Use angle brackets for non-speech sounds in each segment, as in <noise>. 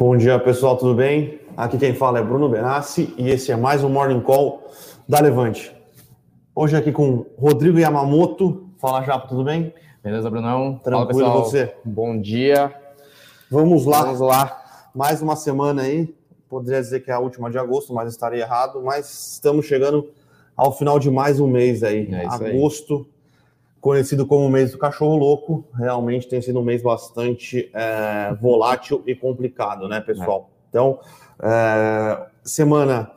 Bom dia, pessoal, tudo bem? Aqui quem fala é Bruno Benassi e esse é mais um Morning Call da Levante. Hoje aqui com Rodrigo Yamamoto. Fala, Japa, tudo bem? Beleza, Brunão? Tranquilo Fala, você? Bom dia. Vamos lá. Vamos lá. Mais uma semana aí. Poderia dizer que é a última de agosto, mas estaria errado. Mas estamos chegando ao final de mais um mês aí. É agosto. Aí conhecido como o mês do cachorro louco, realmente tem sido um mês bastante é, volátil e complicado, né, pessoal? É. Então, é, semana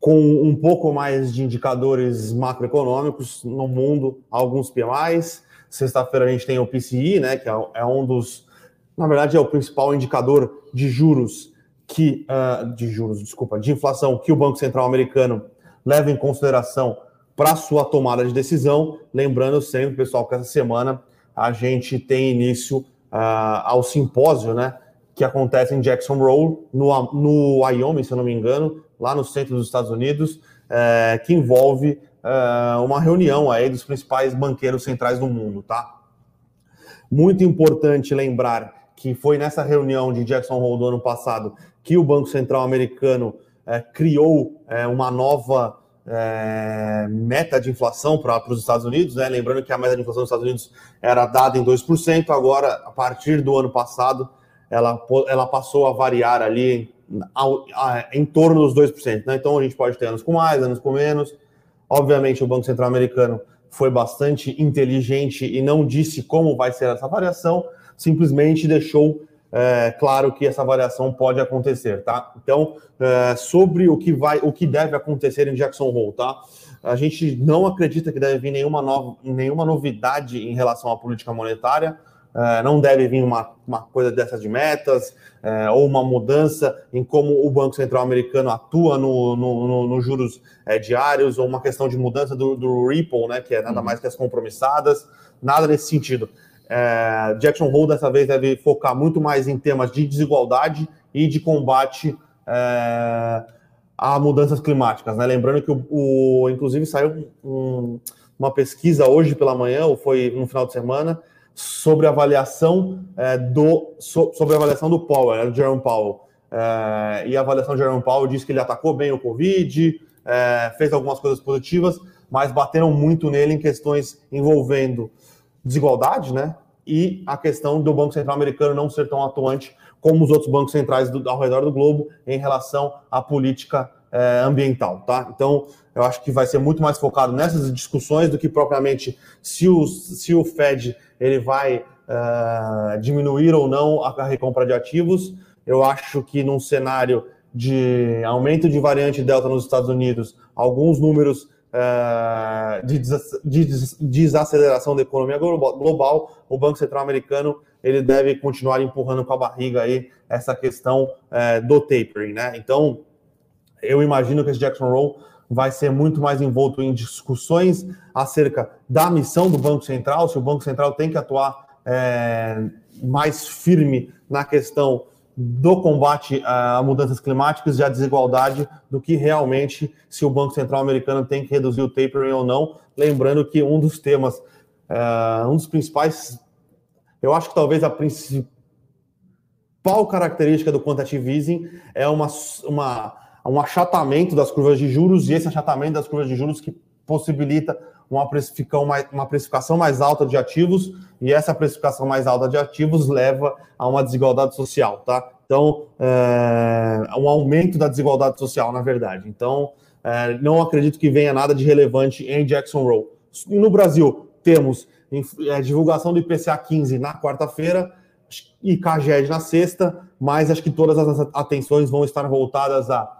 com um pouco mais de indicadores macroeconômicos no mundo, alguns PMIs. Sexta-feira a gente tem o PCI, né, que é, é um dos, na verdade, é o principal indicador de juros que, uh, de juros, desculpa, de inflação que o Banco Central americano leva em consideração para sua tomada de decisão. Lembrando sempre, pessoal, que essa semana a gente tem início uh, ao simpósio, né? Que acontece em Jackson Hole, no, no Wyoming, se eu não me engano, lá no centro dos Estados Unidos, uh, que envolve uh, uma reunião aí dos principais banqueiros centrais do mundo, tá? Muito importante lembrar que foi nessa reunião de Jackson Hole do ano passado que o Banco Central americano eh, criou eh, uma nova é, meta de inflação para os Estados Unidos, né? Lembrando que a meta de inflação dos Estados Unidos era dada em 2%, agora, a partir do ano passado, ela, ela passou a variar ali ao, a, em torno dos 2%. Né? Então a gente pode ter anos com mais, anos com menos. Obviamente, o Banco Central Americano foi bastante inteligente e não disse como vai ser essa variação, simplesmente deixou é, claro que essa variação pode acontecer, tá? Então, é, sobre o que vai, o que deve acontecer em Jackson Hole, tá? A gente não acredita que deve vir nenhuma, nova, nenhuma novidade em relação à política monetária. É, não deve vir uma, uma coisa dessas de metas é, ou uma mudança em como o Banco Central americano atua no, no, no, no juros é, diários ou uma questão de mudança do, do Ripple, né, que é nada uhum. mais que as compromissadas, nada nesse sentido. É, Jackson Hole dessa vez deve focar muito mais em temas de desigualdade e de combate é, a mudanças climáticas. Né? Lembrando que, o, o inclusive, saiu um, uma pesquisa hoje pela manhã, ou foi no final de semana, sobre a avaliação é, do so, sobre a avaliação do Powell, né, do Jerome Powell. É, e a avaliação do Jerome Powell diz que ele atacou bem o Covid, é, fez algumas coisas positivas, mas bateram muito nele em questões envolvendo desigualdade, né? E a questão do Banco Central americano não ser tão atuante como os outros bancos centrais do, ao redor do globo em relação à política é, ambiental, tá? Então, eu acho que vai ser muito mais focado nessas discussões do que propriamente se o, se o Fed ele vai uh, diminuir ou não a recompra de ativos. Eu acho que num cenário de aumento de variante Delta nos Estados Unidos, alguns números eh, de desaceleração da economia global, o Banco Central americano ele deve continuar empurrando com a barriga aí essa questão é, do tapering, né? Então, eu imagino que esse Jackson Hole vai ser muito mais envolto em discussões acerca da missão do Banco Central, se o Banco Central tem que atuar é, mais firme na questão do combate a mudanças climáticas e à desigualdade do que realmente se o Banco Central americano tem que reduzir o tapering ou não. Lembrando que um dos temas, uh, um dos principais, eu acho que talvez a principal característica do quantitative easing é uma, uma, um achatamento das curvas de juros e esse achatamento das curvas de juros que possibilita uma precificação, mais, uma precificação mais alta de ativos, e essa precificação mais alta de ativos leva a uma desigualdade social, tá? Então, é, um aumento da desigualdade social, na verdade. Então, é, não acredito que venha nada de relevante em Jackson Hole. No Brasil, temos é, divulgação do IPCA 15 na quarta-feira e CAGED na sexta, mas acho que todas as atenções vão estar voltadas à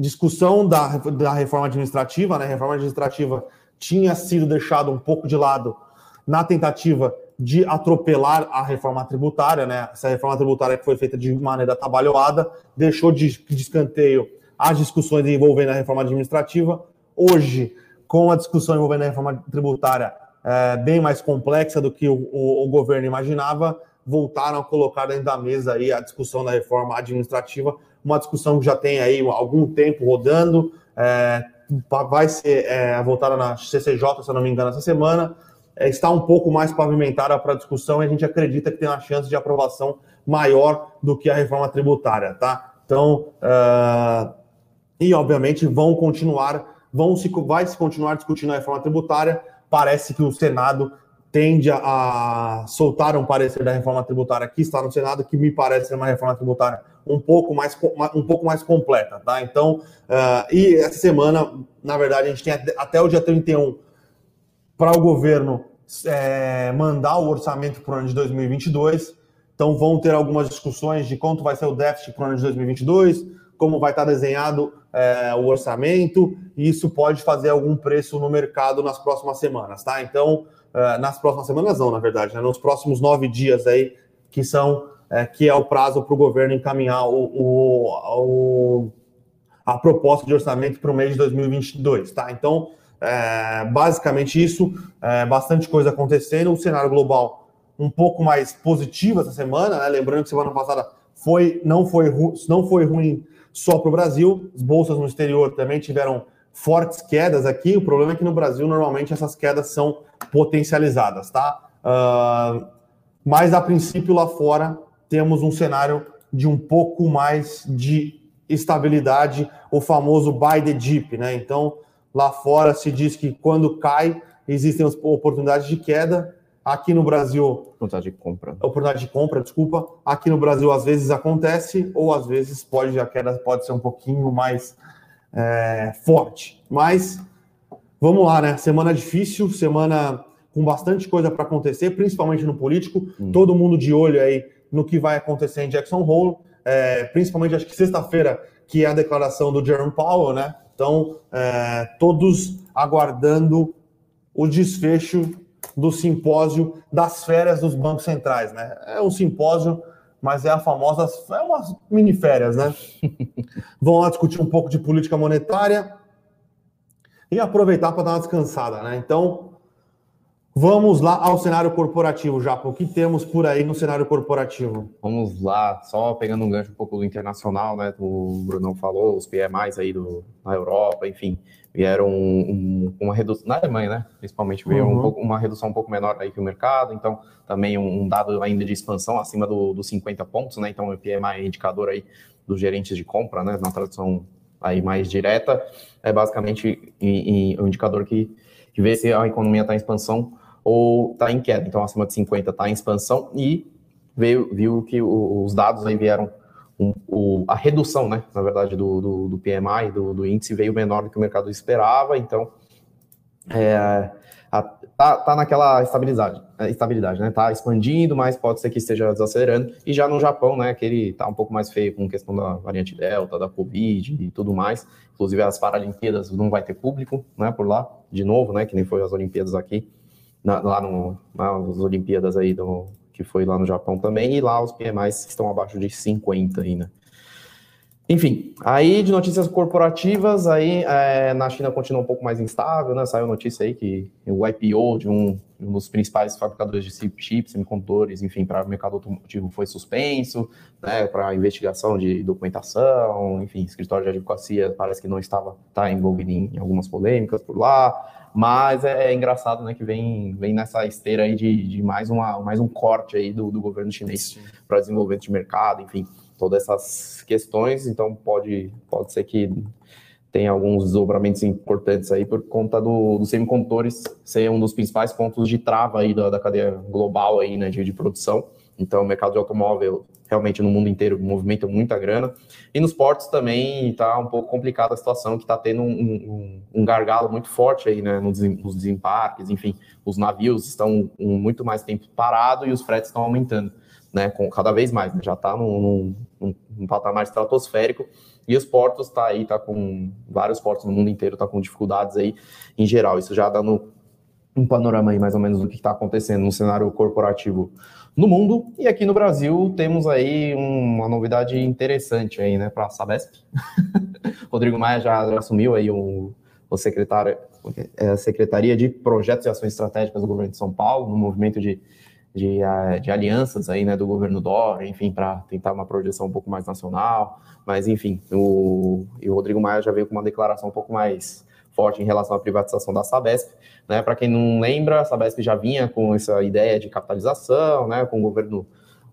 discussão da, da reforma administrativa, né? A reforma administrativa tinha sido deixado um pouco de lado na tentativa de atropelar a reforma tributária, né? Essa reforma tributária que foi feita de maneira trabalhada, deixou de, de escanteio as discussões envolvendo a reforma administrativa. Hoje, com a discussão envolvendo a reforma tributária é, bem mais complexa do que o, o, o, governo imaginava, voltaram a colocar dentro da mesa aí a discussão da reforma administrativa, uma discussão que já tem aí algum tempo rodando, é, vai ser é, voltada na CCJ, se eu não me engano, essa semana, é, está um pouco mais pavimentada para discussão e a gente acredita que tem uma chance de aprovação maior do que a reforma tributária, tá? Então, uh, e obviamente vão continuar, vão se, vai se continuar discutindo a reforma tributária. Parece que o Senado tende a, soltar um parecer da reforma tributária que está no Senado, que me parece ser uma reforma tributária um pouco mais, um pouco mais completa, tá? Então, uh, e essa semana, na verdade, a gente tem até o dia 31 para o governo é, mandar o orçamento para o ano de 2022. Então, vão ter algumas discussões de quanto vai ser o déficit para o ano de 2022, como vai estar desenhado é, o orçamento, e isso pode fazer algum preço no mercado nas próximas semanas, tá? Então, é, nas próximas semanas, não, na verdade, né? nos próximos nove dias aí, que são é, que é o prazo para o governo encaminhar o, o, o, a proposta de orçamento para o mês de 2022, tá? Então, é, basicamente isso, é, bastante coisa acontecendo, o cenário global um pouco mais positivo essa semana, né? lembrando que semana passada foi, não, foi, não foi ruim só para o Brasil, as bolsas no exterior também tiveram fortes quedas aqui, o problema é que no Brasil normalmente essas quedas são potencializadas, tá? Uh, mas a princípio lá fora temos um cenário de um pouco mais de estabilidade, o famoso buy the dip, né? Então, Lá fora se diz que quando cai, existem oportunidades de queda. Aqui no Brasil. Oportunidade de compra. Oportunidade de compra, desculpa. Aqui no Brasil, às vezes acontece, ou às vezes pode, a queda pode ser um pouquinho mais é, forte. Mas vamos lá, né? Semana difícil, semana com bastante coisa para acontecer, principalmente no político. Hum. Todo mundo de olho aí no que vai acontecer em Jackson Hole. É, principalmente, acho que sexta-feira, que é a declaração do Jerome Powell, né? Então, é, todos aguardando o desfecho do simpósio das férias dos bancos centrais, né? É um simpósio, mas é a famosa, é umas mini férias, né? <laughs> Vão lá discutir um pouco de política monetária e aproveitar para dar uma descansada, né? Então, Vamos lá ao cenário corporativo, já. O que temos por aí no cenário corporativo? Vamos lá, só pegando um gancho um pouco do internacional, né? O Brunão falou, os PMIs aí do, na Europa, enfim, vieram um, uma redução, na Alemanha, né? Principalmente, veio uhum. um pouco, uma redução um pouco menor aí que o mercado, então também um, dado ainda de expansão acima dos do 50 pontos, né? Então o PMI é indicador aí dos gerentes de compra, né? Na tradução aí mais direta, é basicamente um indicador que, que vê se a economia está em expansão ou está em queda. Então, acima de 50 está em expansão e veio, viu que os dados aí vieram, um, a redução, né, na verdade, do, do, do PMI, do, do, índice, veio menor do que o mercado esperava. Então, é, a, tá, tá naquela estabilidade, é, estabilidade, né? Tá expandindo, mas pode ser que esteja desacelerando. E já no Japão, né, que ele tá um pouco mais feio com questão da variante Delta, da Covid e tudo mais. Inclusive as Paralimpíadas não vai ter público, né, por lá, de novo, né, que nem foi as Olimpíadas aqui na, lá no, nas Olimpíadas aí do, que foi lá no Japão também, e lá os PMIs estão abaixo de 50 ainda. Né? Enfim, aí de notícias corporativas, aí é, na China continua um pouco mais instável, né? Saiu notícia aí que o IPO de um, um dos principais fabricadores de chips, semicondutores, enfim, para o mercado automotivo foi suspenso, né? Para investigação de documentação, enfim, escritório de advocacia parece que não estava tá envolvido em algumas polêmicas por lá. Mas é, é, engraçado, né, que vem, vem nessa esteira aí de, de mais, uma, mais um corte aí do, do governo chinês para desenvolvimento de mercado, enfim, todas essas questões. Então pode, pode ser que tenha alguns desdobramentos importantes aí por conta do, dos semicondutores ser um dos principais pontos de trava aí da, da cadeia global aí, né, de, de produção. Então, o mercado de automóvel, realmente no mundo inteiro, movimenta muita grana. E nos portos também está um pouco complicada a situação, que está tendo um, um, um, gargalo muito forte aí, né, nos, desembarques, enfim, os navios estão um, muito mais tempo parado e os fretes estão aumentando, né, com cada vez mais, né, já está num, num, num, patamar estratosférico e os portos está aí, está com vários portos no mundo inteiro, está com dificuldades aí em geral. Isso já dá no, um panorama aí mais ou menos do que está acontecendo no cenário corporativo no mundo. E aqui no Brasil temos aí uma novidade interessante aí, né, para a Sabesp. <laughs> Rodrigo Maia já, assumiu aí o, o secretário, é, a Secretaria de Projetos e Ações Estratégicas do Governo de São Paulo, no movimento de, de, de alianças aí, né, do governo Dória, enfim, para tentar uma projeção um pouco mais nacional. Mas, enfim, o, o Rodrigo Maia já veio com uma declaração um pouco mais forte em relação à privatização da Sabesp. Né? Para quem não lembra, a Sabesp já vinha com essa ideia de capitalização, né? com o governo,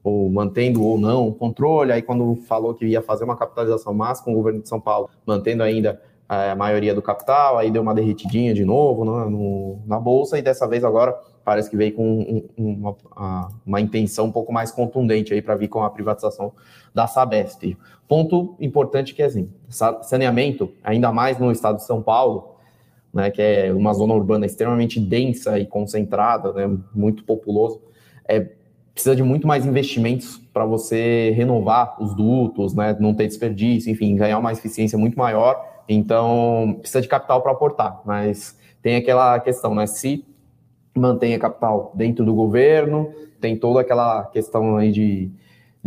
ou mantendo ou não o controle. Aí, quando falou que ia fazer uma capitalização máxima com o governo de São Paulo, mantendo ainda é, a maioria do capital, aí deu uma derretidinha de novo né, no, na bolsa, e dessa vez agora parece que veio com um, uma, uma, intenção um pouco mais contundente aí para vir com a privatização da Sabesp. Ponto importante que é assim, saneamento, ainda mais no estado de São Paulo, né, que é uma zona urbana extremamente densa e concentrada, né, muito populoso, é, precisa de muito mais investimentos para você renovar os dutos, né, não ter desperdício, enfim, ganhar uma eficiência muito maior. Então, precisa de capital para aportar, mas tem aquela questão, né, se mantém capital dentro do governo, tem toda aquela questão aí de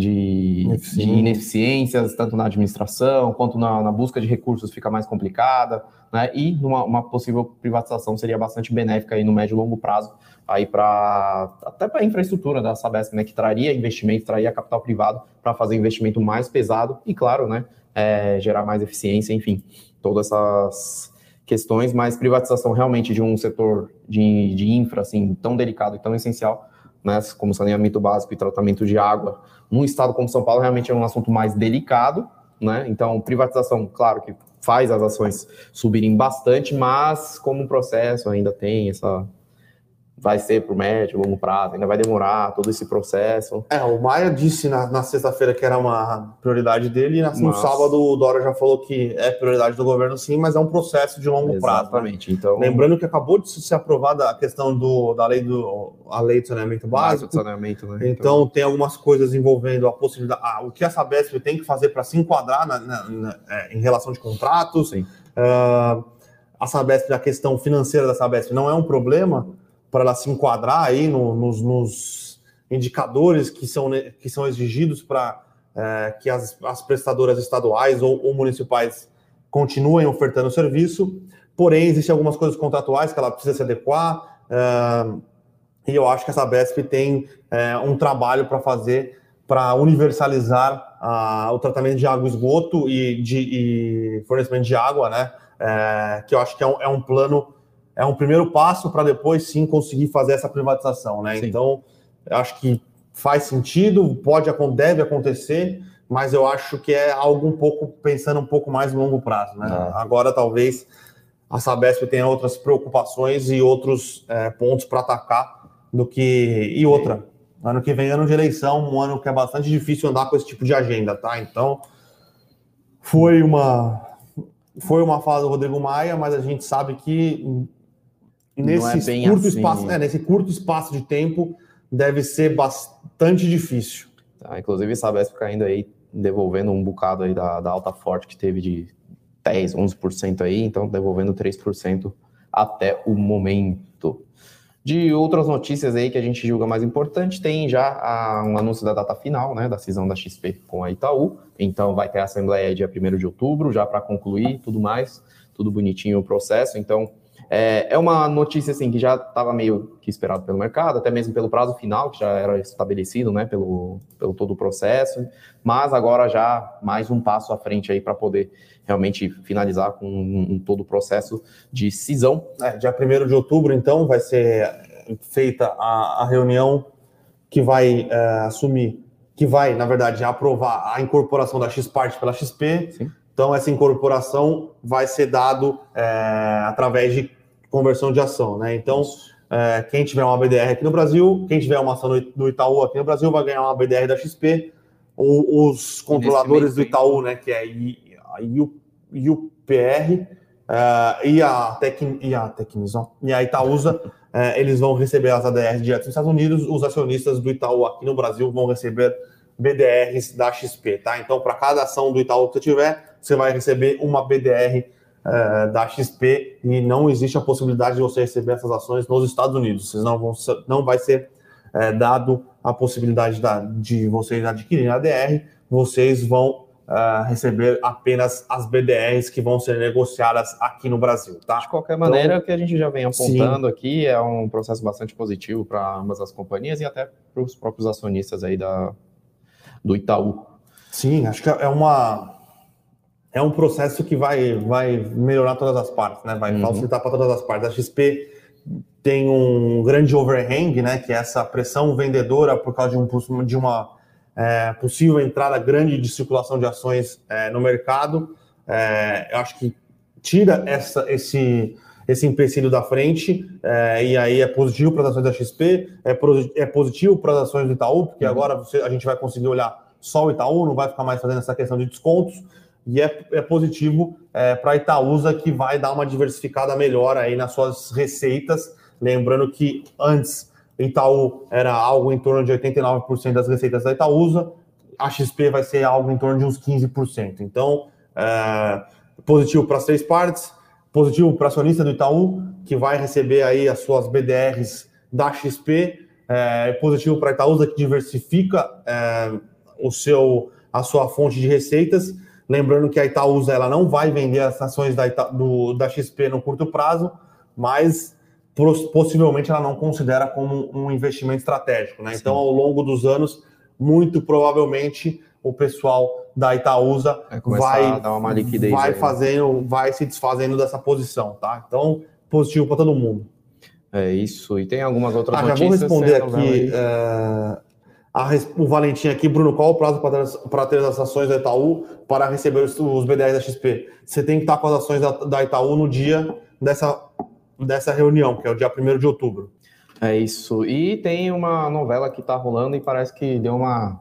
de, de, ineficiências, tanto na administração quanto na, na, busca de recursos fica mais complicada, né? E numa, uma possível privatização seria bastante benéfica aí no médio e longo prazo, aí para até para a infraestrutura da Sabesp, né? Que traria investimento, traria capital privado para fazer investimento mais pesado e, claro, né? É, gerar mais eficiência, enfim, todas essas questões, mas privatização realmente de um setor de, de infra assim tão delicado e tão essencial né, como saneamento básico e tratamento de água, num estado como São Paulo, realmente é um assunto mais delicado, né? Então, privatização, claro que faz as ações subirem bastante, mas como processo ainda tem essa vai ser para o médio, longo prazo, ainda vai demorar todo esse processo. É, o Maia disse na, na sexta-feira que era uma prioridade dele, e no sábado o Dora já falou que é prioridade do governo sim, mas é um processo de longo Exatamente. prazo. Exatamente. Então... Lembrando que acabou de ser aprovada a questão do, da lei do a lei de saneamento básico. Saneamento, né? então, então, tem algumas coisas envolvendo a possibilidade. Ah, o que a Sabesp tem que fazer para se enquadrar na, na, na, é, em relação de contratos. Sim. Uh, a Sabesp, a questão financeira da Sabesp não é um problema, para ela se enquadrar aí no, nos, nos, indicadores que são, que são exigidos para é, que as, as, prestadoras estaduais ou, ou, municipais continuem ofertando o serviço. Porém, existem algumas coisas contratuais que ela precisa se adequar. É, e eu acho que essa BESP tem é, um trabalho para fazer para universalizar a, o tratamento de água esgoto e de e fornecimento de água, né? É, que eu acho que é um, é um plano é um primeiro passo para depois sim conseguir fazer essa privatização, né? Sim. Então, acho que faz sentido, pode deve acontecer, mas eu acho que é algo um pouco pensando um pouco mais no longo prazo, né? Ah. Agora talvez a Sabesp tenha outras preocupações e outros é, pontos para atacar do que e outra. Ano que vem ano de eleição, um ano que é bastante difícil andar com esse tipo de agenda, tá? Então foi uma foi uma fala do Rodrigo Maia, mas a gente sabe que nesse é curto assim. espaço, é, nesse curto espaço de tempo deve ser bastante difícil. Tá, inclusive, Sabesp caindo aí, devolvendo um bocado aí da, da alta forte que teve de 10, 11% aí, então devolvendo 3% até o momento. De outras notícias aí que a gente julga mais importante, tem já a, um anúncio da data final, né, da cisão da XP com a Itaú. Então vai ter a assembleia dia 1 de outubro, já para concluir tudo mais, tudo bonitinho o processo. Então é, é uma notícia assim que já estava meio que esperado pelo mercado, até mesmo pelo prazo final, que já era estabelecido, né, pelo, pelo todo o processo, mas agora já mais um passo à frente aí para poder realmente finalizar com um, um, todo o processo de cisão. É, dia 1 de outubro, então, vai ser feita a, a reunião que vai é, assumir, que vai, na verdade, aprovar a incorporação da X-Parte pela XP. Sim. Então, essa incorporação vai ser dado é, através de conversão de ação, né? Então, é, quem tiver uma BDR aqui no Brasil, quem tiver uma ação no Itaú aqui no Brasil, vai ganhar uma BDR da XP. O, os controladores do Itaú, né, que é a UPR é, e a Tec, e a Tecnison, e a Itaúsa, <laughs> é, eles vão receber as ADRs direto nos Estados Unidos. Os acionistas do Itaú aqui no Brasil vão receber BDRs da XP, tá? Então, para cada ação do Itaú que você tiver, você vai receber uma BDR é, da XP e não existe a possibilidade de você receber essas ações nos Estados Unidos. Vocês não, vão, não vai ser é, dado a possibilidade da, de vocês adquirirem a ADR, vocês vão uh, receber apenas as BDRs que vão ser negociadas aqui no Brasil, tá? De qualquer maneira, então, o que a gente já vem apontando sim. aqui é um processo bastante positivo para ambas as companhias e até para os próprios acionistas aí da, do Itaú. Sim, acho que é uma é um processo que vai, vai melhorar todas as partes, né? Vai uhum. facilitar para todas as partes. A XP tem um grande overhang, né? Que é essa pressão vendedora por causa de, um, de uma é, possível entrada grande de circulação de ações é, no mercado. É, eu acho que tira essa, esse, esse empecilho da frente, é, e aí é positivo para as ações da XP, é, é positivo para as ações do Itaú, porque uhum. agora você, a gente vai conseguir olhar só o Itaú, não vai ficar mais fazendo essa questão de descontos, e é, é positivo é, para a Itaúsa, que vai dar uma diversificada melhor aí nas suas receitas, lembrando que antes Itaú era algo em torno de 89% das receitas da Itaúsa, a XP vai ser algo em torno de uns 15%. Então, é, positivo para as três partes, positivo para acionista do Itaú, que vai receber aí as suas BDRs da XP, é, positivo para a Itaúsa, que diversifica é, o seu, a sua fonte de receitas. Lembrando que a Itaúsa ela não vai vender as ações da, Ita, do, da XP no curto prazo, mas possivelmente ela não considera como um investimento estratégico. Né? Então, ao longo dos anos, muito provavelmente o pessoal da Itaúsa vai, vai né? fazendo, vai se desfazendo dessa posição, tá? Então, positivo para todo mundo. É isso. E tem algumas outras ah, notícias. Já vou responder aqui. É, a, o Valentim aqui, Bruno, qual o prazo para ter as ações da Itaú para receber os, os BDRs da XP? Você tem que estar com as ações da, da Itaú no dia dessa, dessa reunião, que é o dia 1 de outubro. É isso. E tem uma novela que está rolando e parece que deu uma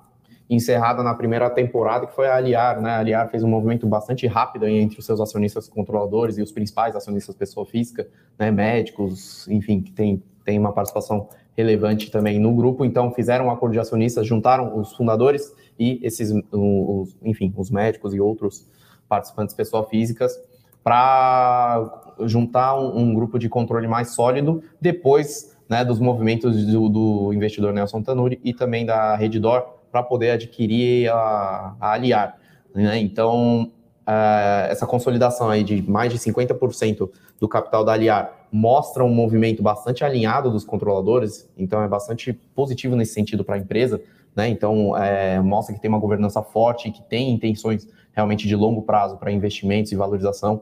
encerrada na primeira temporada, que foi a Aliar, né? A Aliar fez um movimento bastante rápido entre os seus acionistas controladores e os principais acionistas pessoa física, né? Médicos, enfim, que tem, tem uma participação relevante também no grupo. Então, fizeram um acordo de acionistas, juntaram os fundadores e esses, os, enfim, os médicos e outros participantes pessoa físicas para juntar um, um, grupo de controle mais sólido depois né, dos movimentos do, do investidor Nelson Tanuri e também da Redditor, para poder adquirir a, a Aliar. Né? Então, uh, essa consolidação aí de mais de 50% do capital da Aliar mostra um movimento bastante alinhado dos controladores, então é bastante positivo nesse sentido para a empresa. Né? Então, é, mostra que tem uma governança forte, que tem intenções realmente de longo prazo para investimentos e valorização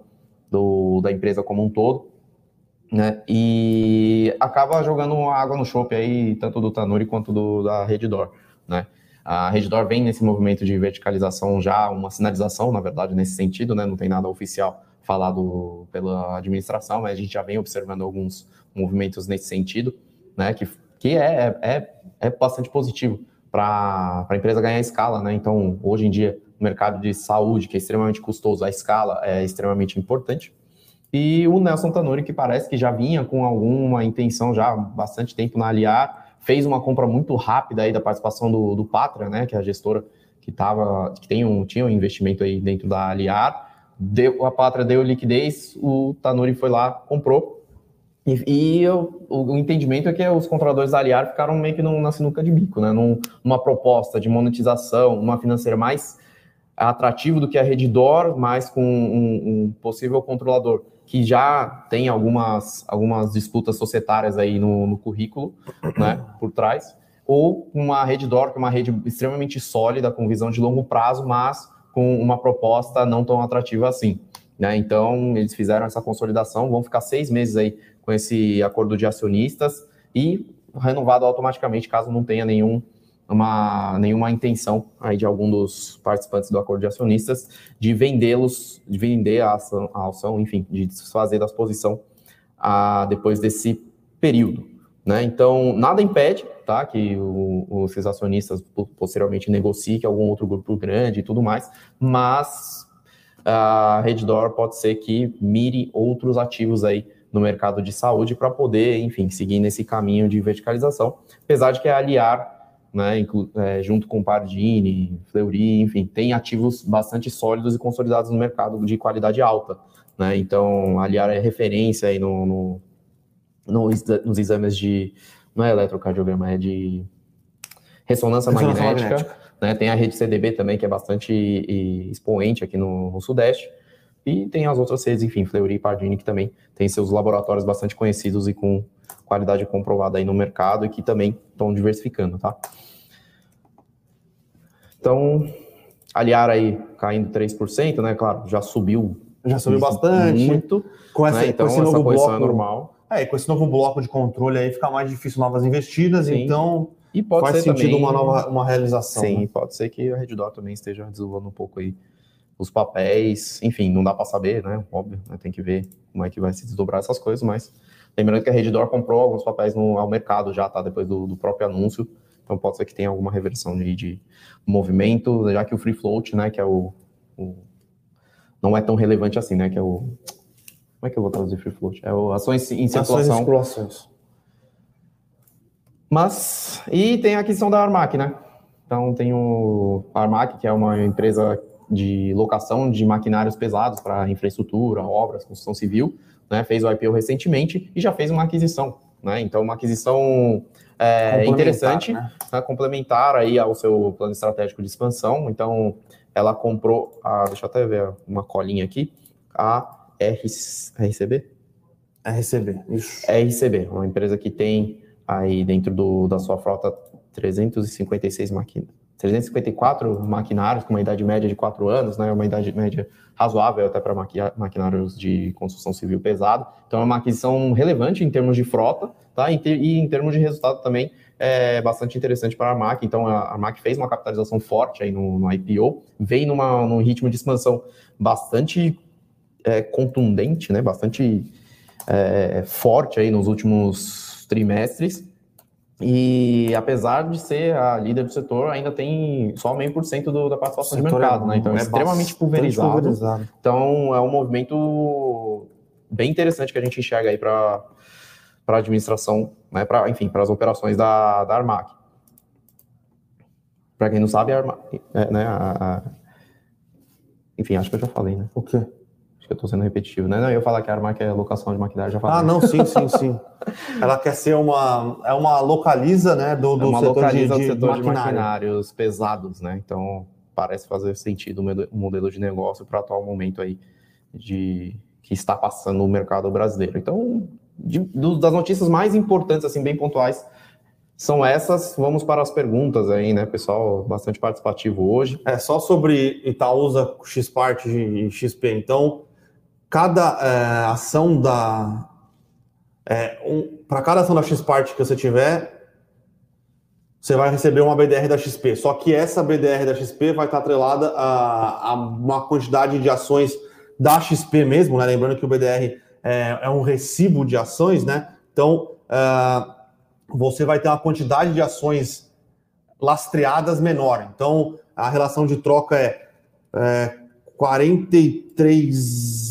do, da empresa como um todo. Né? E acaba jogando água no chope aí, tanto do Tanuri quanto do, da Redditor, né? A Redditor vem nesse movimento de verticalização já, uma sinalização, na verdade, nesse sentido, né? Não tem nada oficial falado pela administração, mas a gente já vem observando alguns movimentos nesse sentido, né? Que, que é, é, é bastante positivo para a empresa ganhar escala, né? Então, hoje em dia, o mercado de saúde, que é extremamente custoso, a escala é extremamente importante. E o Nelson Tanuri, que parece que já vinha com alguma intenção já há bastante tempo na Aliar, fez uma compra muito rápida aí da participação do, do Pátria, né, que é a gestora que tava, que tem um, tinha um investimento aí dentro da Aliar, deu, a Pátria deu liquidez, o Tanuri foi lá, comprou, e, e eu, o, entendimento é que os controladores da Aliar ficaram meio que num, na sinuca de bico, né, num, numa proposta de monetização, uma financeira mais atrativo do que a Redditor, mas com um, um possível controlador que já tem algumas, algumas disputas societárias aí no, no currículo, né, por trás, ou uma rede DOR, que é uma rede extremamente sólida, com visão de longo prazo, mas com uma proposta não tão atrativa assim. Né? Então, eles fizeram essa consolidação, vão ficar seis meses aí com esse acordo de acionistas e renovado automaticamente, caso não tenha nenhum uma, nenhuma intenção aí de algum dos participantes do acordo de acionistas de vendê-los, de vender a ação, a ação, enfim, de desfazer da posição a, depois desse período. Né? Então, nada impede tá, que o, os acionistas posteriormente negociem com algum outro grupo grande e tudo mais, mas a Redditor pode ser que mire outros ativos aí no mercado de saúde para poder, enfim, seguir nesse caminho de verticalização, apesar de que a Aliar né, é, junto com Pardini, Fleury, enfim, tem ativos bastante sólidos e consolidados no mercado de qualidade alta. Né? Então, a Aliar é referência aí no, no, nos exames de, não é eletrocardiograma, é de ressonância, ressonância magnética. magnética. Né? Tem a rede CDB também, que é bastante expoente aqui no, no Sudeste. E tem as outras redes, enfim, Fleury e Pardini, que também tem seus laboratórios bastante conhecidos e com qualidade comprovada aí no mercado e que também estão diversificando, tá? Então, aliar aí caindo 3%, né? Claro, já subiu. Já subiu bastante. Muito. Com, essa, né? então, com esse novo é bloco, é normal. É, com esse novo bloco de controle aí fica mais difícil novas investidas, Sim. então. E pode Faz ser sentido também, uma nova uma realização. Sim, né? pode ser que a Reddor também esteja desenvolvendo um pouco aí os papéis. Enfim, não dá para saber, né? Óbvio, né? tem que ver como é que vai se desdobrar essas coisas, mas lembrando que a Reddor comprou alguns papéis no, ao mercado já, tá? Depois do, do próprio anúncio. Então pode ser que tenha alguma reversão de, de movimento, já que o free float, né, que é o, o, não é tão relevante assim, né, que é o como é que eu vou traduzir free float? É o ações em circulação. Ações e circulações. Mas e tem a aquisição da Armac, né? Então tem o Armac, que é uma empresa de locação de maquinários pesados para infraestrutura, obras, construção civil, né? Fez o IPO recentemente e já fez uma aquisição, né? Então uma aquisição é, interessante, né? né, complementar aí ao seu plano estratégico de expansão. Então, ela comprou, a, deixa eu até ver uma colinha aqui, a RCB? RCB, isso. RCB, uma empresa que tem aí dentro do, da sua frota 356 máquinas. 354 maquinários com uma idade média de 4 anos, né, uma idade média razoável até para maquinários de construção civil pesado. Então é uma aquisição relevante em termos de frota, tá? E em termos de resultado também é bastante interessante para a Armac. Então a Armac fez uma capitalização forte aí no, no IPO, vem numa, num ritmo de expansão bastante é, contundente, né? Bastante é, forte aí nos últimos trimestres. E apesar de ser a líder do setor, ainda tem só meio por cento da participação de mercado, é, né? Então é, é extremamente pulverizado. pulverizado. Então é um movimento bem interessante que a gente enxerga aí para a administração, né? Para enfim, para as operações da, da Armac. Para quem não sabe, a Armac, é, né? A, a... Enfim, acho que eu já falei, né? O quê? Que eu estou sendo repetitivo, né? Não, eu ia falar que a Armac é locação de maquinário, já falei. Ah, não, sim, sim, sim. <laughs> Ela quer ser uma, é uma localiza, né, do, do é uma setor, de, de, setor de, maquinário. maquinários pesados, né? Então, parece fazer sentido o modelo de negócio para o atual momento aí de que está passando no mercado brasileiro. Então, de, do, das notícias mais importantes, assim, bem pontuais, são essas. Vamos para as perguntas aí, né, pessoal? Bastante participativo hoje. É só sobre Itaúsa, Xpart e XP. Então, cada é, ação da. É, um, para cada ação da Xpart que você tiver, você vai receber uma BDR da XP. Só que essa BDR da XP vai estar atrelada a, a uma quantidade de ações da XP mesmo, né? Lembrando que o BDR é, é um recibo de ações, né? Então, você vai ter uma quantidade de ações lastreadas menor. Então, a relação de troca é, é 43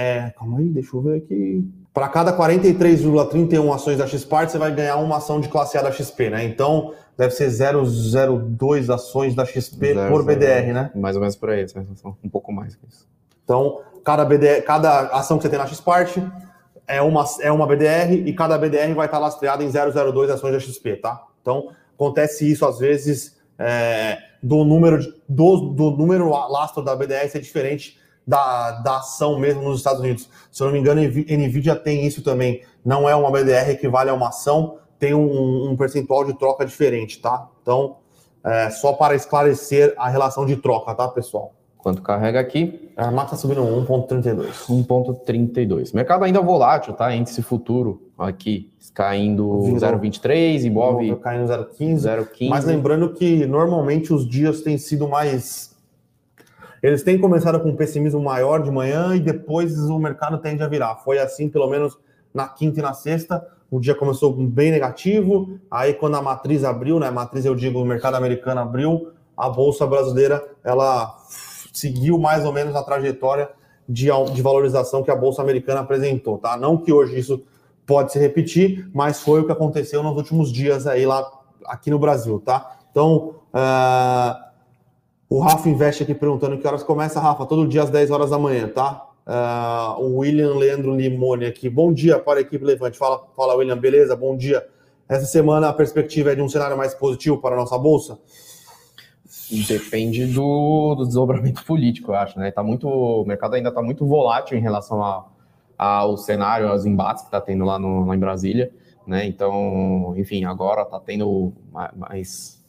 é, calma aí, deixa eu ver aqui. Para cada 43,31 ações da XPart, você vai ganhar uma ação de classe A da XP, né? Então, deve ser 0,02 ações da XP 0, por BDR, 0, né? Mais ou menos por aí, um pouco mais que isso. Então, cada, BDR, cada ação que você tem na XPart é uma, é uma BDR e cada BDR vai estar lastreada em 0,02 ações da XP, tá? Então, acontece isso às vezes é, do número do, do número lastro da BDR ser diferente da, da ação mesmo nos Estados Unidos. Se eu não me engano, NVIDIA tem isso também. Não é uma BDR que equivale a uma ação, tem um, um percentual de troca diferente, tá? Então, é, só para esclarecer a relação de troca, tá, pessoal? Quanto carrega aqui? A marca está subindo 1,32. 1,32. Mercado ainda volátil, tá? Índice futuro aqui caindo 0,23, Ibov caindo 0,15. Mas lembrando que normalmente os dias têm sido mais eles têm começado com um pessimismo maior de manhã e depois o mercado tende a virar. Foi assim, pelo menos na quinta e na sexta. O dia começou bem negativo. Aí, quando a matriz abriu, né? Matriz, eu digo, o mercado americano abriu, a bolsa brasileira ela seguiu mais ou menos a trajetória de, de valorização que a bolsa americana apresentou, tá? Não que hoje isso pode se repetir, mas foi o que aconteceu nos últimos dias aí lá aqui no Brasil, tá? Então, uh, o Rafa investe aqui perguntando que horas começa, Rafa? Todo dia às 10 horas da manhã, tá? Uh, o William Leandro Limone aqui. Bom dia para a equipe Levante. Fala, fala, William, beleza? Bom dia. Essa semana a perspectiva é de um cenário mais positivo para a nossa bolsa? Depende do, do desdobramento político, eu acho, né? Tá muito, o mercado ainda está muito volátil em relação a, ao cenário, aos embates que está tendo lá, no, lá em Brasília, né? Então, enfim, agora está tendo mais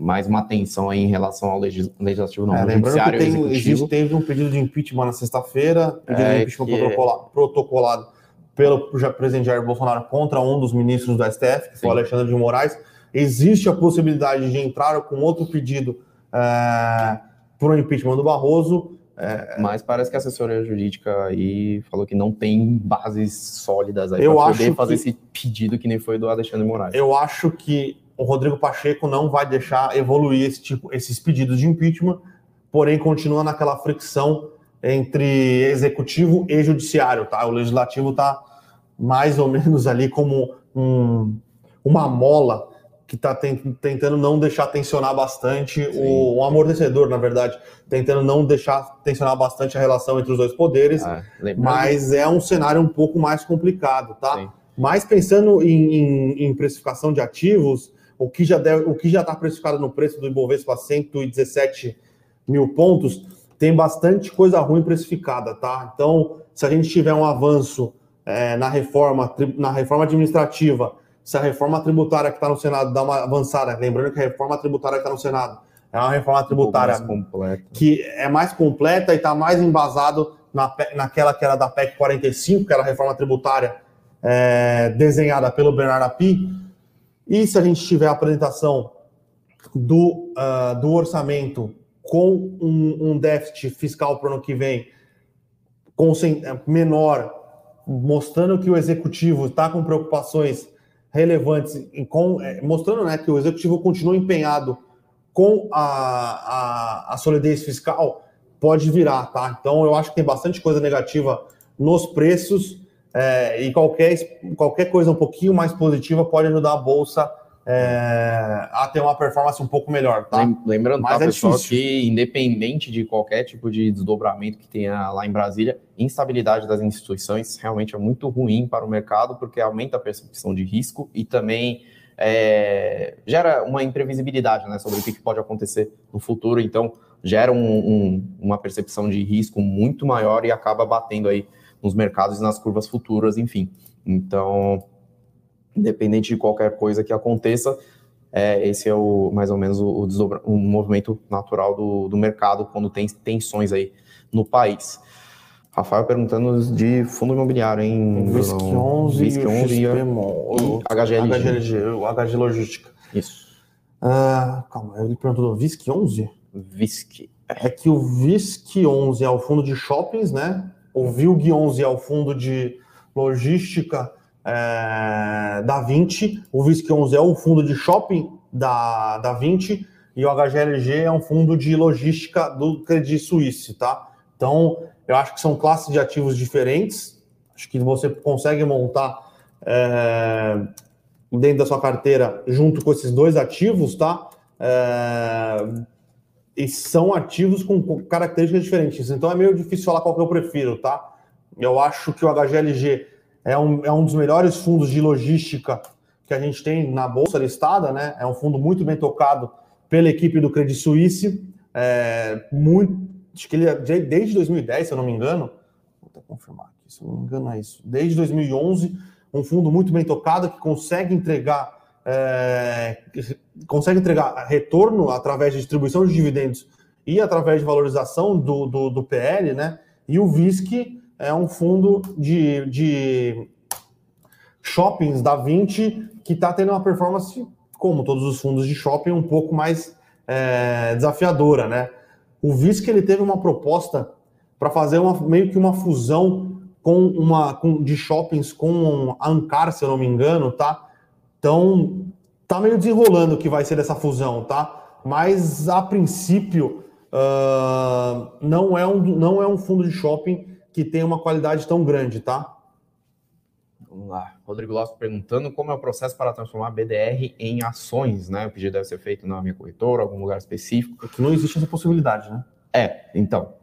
mais uma atenção aí em relação ao legislativo, não, é, lembrando que tem, existe, teve um pedido de impeachment na sexta-feira, pedido é, de impeachment que... protocolado, protocolado pelo presidente Jair Bolsonaro contra um dos ministros do STF, que foi o Alexandre de Moraes. existe a possibilidade de entrar com outro pedido é, para o impeachment do Barroso. É, Mas parece que a assessoria jurídica aí falou que não tem bases sólidas aí para poder fazer que, esse pedido que nem foi do Alexandre Moraes. Eu acho que o Rodrigo Pacheco não vai deixar evoluir esse tipo, esses pedidos de impeachment, porém continua naquela fricção entre executivo e judiciário, tá? O legislativo está mais ou menos ali como um, uma mola que está tentando não deixar tensionar bastante o, um amortecedor, na verdade, tentando não deixar tensionar bastante a relação entre os dois poderes, ah, mas é um cenário um pouco mais complicado, tá? Sim. Mas pensando em, em, em, precificação de ativos, o que já deve, o que já está precificado no preço do Ibovespa 117 mil pontos, tem bastante coisa ruim precificada, tá? Então, se a gente tiver um avanço é, na reforma na reforma administrativa se a reforma tributária que está no Senado dá uma avançada, lembrando que a reforma tributária que está no Senado é uma reforma tributária um que é mais completa e está mais embasado na, naquela que era da PEC 45, que era a reforma tributária é, desenhada pelo Bernardo Api. E se a gente tiver a apresentação do, uh, do orçamento com um, um déficit fiscal para o ano que vem com, menor, mostrando que o executivo está com preocupações relevantes, com, é, mostrando né, que o executivo continua empenhado com a, a, a, solidez fiscal, pode virar, tá? Então eu acho que tem bastante coisa negativa nos preços é, e qualquer, qualquer coisa um pouquinho mais positiva pode ajudar a bolsa é, a ter uma performance um pouco melhor, tá? Lembrando, Mas tá, é pessoal, difícil. que independente de qualquer tipo de desdobramento que tenha lá em Brasília, instabilidade das instituições realmente é muito ruim para o mercado, porque aumenta a percepção de risco e também é, gera uma imprevisibilidade né, sobre o que pode acontecer no futuro. Então, gera um, um, uma percepção de risco muito maior e acaba batendo aí nos mercados e nas curvas futuras, enfim. Então, independente de qualquer coisa que aconteça, é, esse é o mais ou menos o, o, o movimento natural do, do, mercado quando tem tensões aí no país. Rafael perguntando de fundo imobiliário, hein? VISC 11, VISC 11 e, o HGLG. HGLG, o HG Logística. Isso. Uh, calma, ele perguntou do VISC 11? VISC. É que o VISC 11 é o fundo de shoppings, né? O VILG 11 é o fundo de logística é, da 20, o VISC 11 é o fundo de shopping da, da 20 e o HGLG é um fundo de logística do Credit Suisse, tá? Então, eu acho que são classes de ativos diferentes, acho que você consegue montar é, dentro da sua carteira junto com esses dois ativos, tá? É, e são ativos com características diferentes, então é meio difícil falar qual que eu prefiro, tá? Eu acho que o HGLG é um, é um dos melhores fundos de logística que a gente tem na bolsa listada, né? É um fundo muito bem tocado pela equipe do Credit Suisse, é, muito, acho que ele é desde 2010, se eu não me engano, vou até confirmar aqui, se eu não me engano é isso, desde 2011, um fundo muito bem tocado que consegue entregar é, consegue entregar retorno através de distribuição de dividendos e através de valorização do, do, do PL, né? E o VISC é um fundo de, de shoppings da 20 que está tendo uma performance, como todos os fundos de shopping, um pouco mais é, desafiadora, né? O VISC ele teve uma proposta para fazer uma, meio que uma fusão com uma com, de shoppings com a Ancar, se eu não me engano, tá? Então tá meio desenrolando o que vai ser dessa fusão, tá? Mas a princípio uh, não é um não é um fundo de shopping que tem uma qualidade tão grande, tá? Vamos lá. Rodrigo Lopes perguntando como é o processo para transformar BDR em ações, né? O pedido deve ser feito na minha corretora, algum lugar específico. É que não existe essa possibilidade, né? É, então.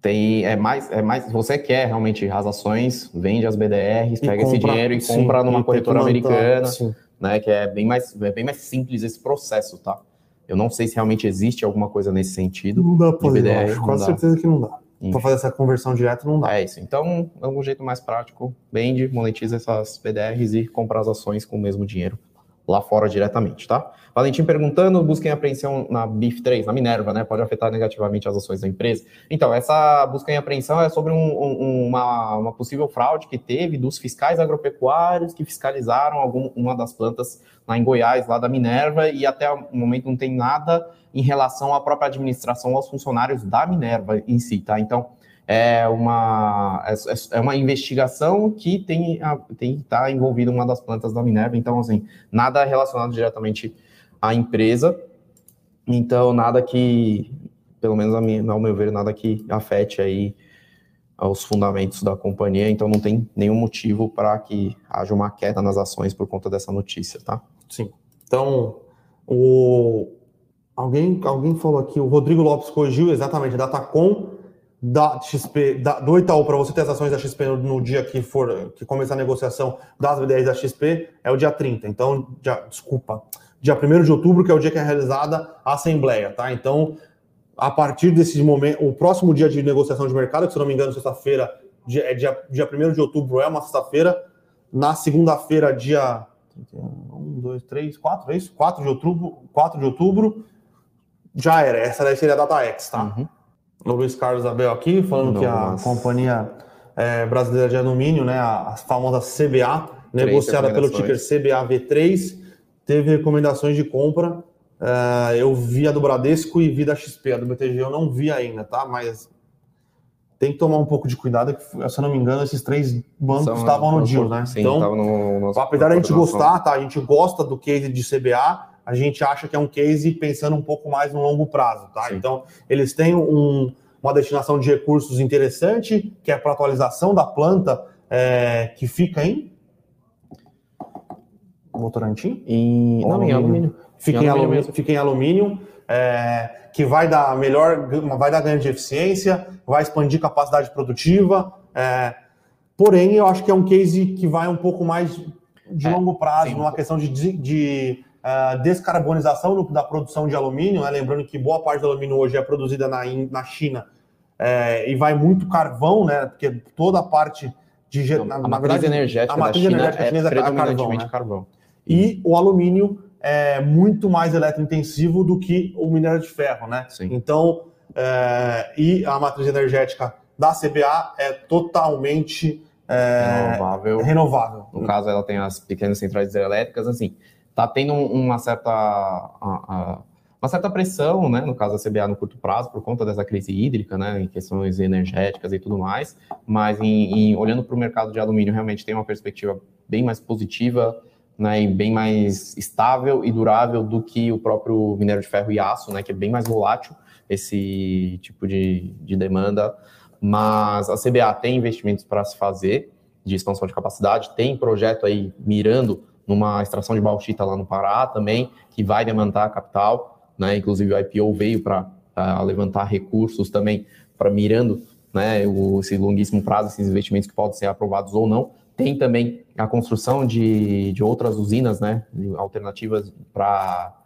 Tem, é mais, é mais, você quer realmente as ações, vende as BDRs, pega compra, esse dinheiro e sim, compra numa corretora americana, sim. Né? Que é bem mais, é bem mais simples esse processo, tá? Eu não sei se realmente existe alguma coisa nesse sentido. Não dá para BDR, com certeza que não dá para fazer essa conversão direta não dá. É isso. Então, é um jeito mais prático. Vende, monetiza essas BDRs e compra as ações com o mesmo dinheiro. Lá fora diretamente, tá? Valentim perguntando, busca em apreensão na BIF3, na Minerva, né? Pode afetar negativamente as ações da empresa. Então, essa busca em apreensão é sobre um, um, uma, uma, possível fraude que teve dos fiscais agropecuários que fiscalizaram algum, uma das plantas lá em Goiás, lá da Minerva, e até o momento não tem nada em relação à própria administração, aos funcionários da Minerva em si, tá? Então, é uma, é, é uma investigação que tem, tem que estar envolvida uma das plantas da Minerva, então, assim, nada relacionado diretamente a empresa. Então, nada que, pelo menos ao meu ver, nada que afete aí os fundamentos da companhia. Então, não tem nenhum motivo para que haja uma queda nas ações por conta dessa notícia, tá? Sim. Então, o... alguém, alguém falou aqui, o Rodrigo Lopes corrigiu exatamente, a Datacom da XP, da, do Itaú, para você ter as ações da XP no, no, dia que for que começar a negociação das BDRs da XP, é o dia 30. Então, dia, desculpa, dia 1 de outubro, que é o dia que é realizada a Assembleia, tá? Então, a partir desse momento, o próximo dia de negociação de mercado, que se não me engano, sexta-feira, é dia, dia 1 de outubro, é uma sexta-feira. Na segunda-feira, dia 1, 2, 3, 4, é isso? 4 de outubro, 4 de outubro, já era. Essa daí seria a data X, tá? Uhum. O Luiz Carlos Abel aqui, falando Nossa. que a companhia é, brasileira de alumínio, né, a, a famosa CBA, negociada pelo ticker CBAV3, teve recomendações de compra. Uh, eu vi a do Bradesco e vi da XP. A do BTG eu não vi ainda, tá? Mas tem que tomar um pouco de cuidado, que, se eu não me engano, esses três bancos estavam no deal, né? Sim, então, no, no apesar da gente gostar, tá? A gente gosta do case de CBA, a gente acha que é um case pensando um pouco mais no longo prazo, tá? Sim. Então, eles têm um, uma destinação de recursos interessante, que é para atualização da planta, é, que fica em Votorantim? Em, não, alumínio. em alumínio. Fica em, em alumínio, alumínio fica em alumínio é, que vai dar melhor, vai dar ganho de eficiência, vai expandir capacidade produtiva. É, porém, eu acho que é um case que vai um pouco mais de é, longo prazo, sim. numa questão de, de uh, descarbonização da produção de alumínio. Né? Lembrando que boa parte do alumínio hoje é produzida na, na China é, e vai muito carvão, né? Porque toda a parte de Não, na, a matriz verdade, energética a matriz energética chinesa é predominantemente carvão, né? carvão. E o alumínio é muito mais eletrointensivo do que o minério de ferro, né? Sim. Então, é, e a matriz energética da CBA é totalmente é, renovável. renovável. No caso, ela tem as pequenas centrais hidrelétricas, assim, tá tendo uma certa uma certa pressão, né, no caso da CBA no curto prazo, por conta dessa crise hídrica, né, em questões energéticas e tudo mais, mas em, em olhando para o mercado de alumínio, realmente tem uma perspectiva bem mais positiva, né, e bem mais estável e durável do que o próprio minério de ferro e aço, né, que é bem mais volátil esse tipo de, de demanda. Mas a CBA tem investimentos para se fazer de expansão de capacidade, tem projeto aí mirando numa extração de bauxita lá no Pará também, que vai demandar capital, né? Inclusive o IPO veio para levantar recursos também para mirando, né, o, esse longuíssimo prazo, esses investimentos que podem ser aprovados ou não. Tem também a construção de, de outras usinas, né, alternativas para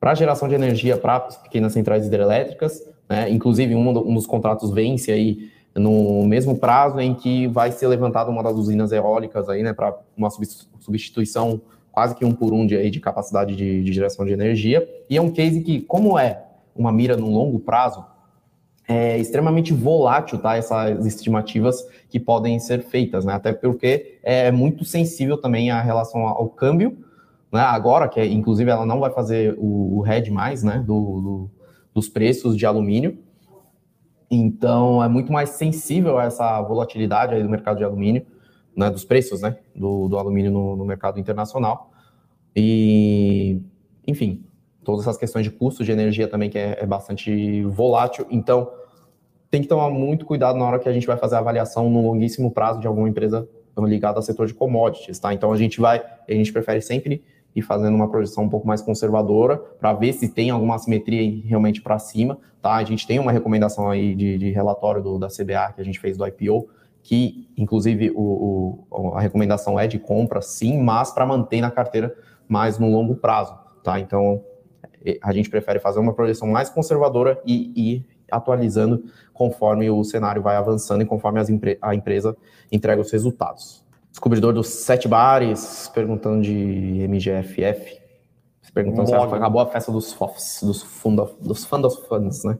para geração de energia para pequenas centrais hidrelétricas, né? Inclusive um, um dos contratos vence aí no mesmo prazo em que vai ser levantada uma das usinas eólicas aí, né, para uma substituição quase que um por um de, aí, de capacidade de, de geração de energia. E é um case que, como é uma mira no longo prazo, é extremamente volátil, tá? Essas estimativas que podem ser feitas, né? Até porque é muito sensível também a relação ao câmbio, né? Agora, que inclusive ela não vai fazer o, o hedge mais, né? Do, do, dos preços de alumínio. Então, é muito mais sensível a essa volatilidade aí do mercado de alumínio, né? Dos preços, né? Do, do alumínio no, no mercado internacional. E, enfim, todas essas questões de custo de energia também, que é, é, bastante volátil. Então, tem que tomar muito cuidado na hora que a gente vai fazer a avaliação no longuíssimo prazo de alguma empresa ligada ao setor de commodities, tá? Então, a gente vai, a gente prefere sempre ir fazendo uma projeção um pouco mais conservadora para ver se tem alguma assimetria realmente para cima, tá? A gente tem uma recomendação aí de, de relatório do, da CBA que a gente fez do IPO, que inclusive o, o, a recomendação é de compra, sim, mas para manter na carteira mais no longo prazo, tá? Então, a gente prefere fazer uma projeção mais conservadora e ir atualizando conforme o cenário vai avançando e conforme empre a empresa entrega os resultados. Descobridor dos sete bares, perguntando de MGFF. Perguntando se acabou a festa dos FOFs, dos, funda, dos fãs fãs, né?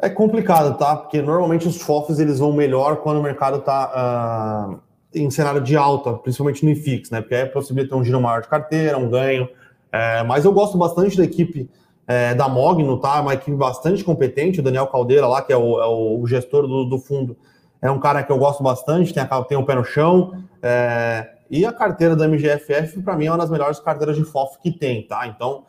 É complicado, tá? Porque normalmente os FOFs eles vão melhor quando o mercado tá uh, em cenário de alta, principalmente no IFIX, né? Porque é possível ter um giro maior de carteira, um ganho. É, mas eu gosto bastante da equipe é, da Mogno, tá? Uma equipe bastante competente. O Daniel Caldeira lá, que é o, é o gestor do, do, fundo, é um cara que eu gosto bastante, tem, tem o pé no chão. É, e a carteira da MGFF, para mim, é uma das melhores carteiras de FOF que tem, tá? Então,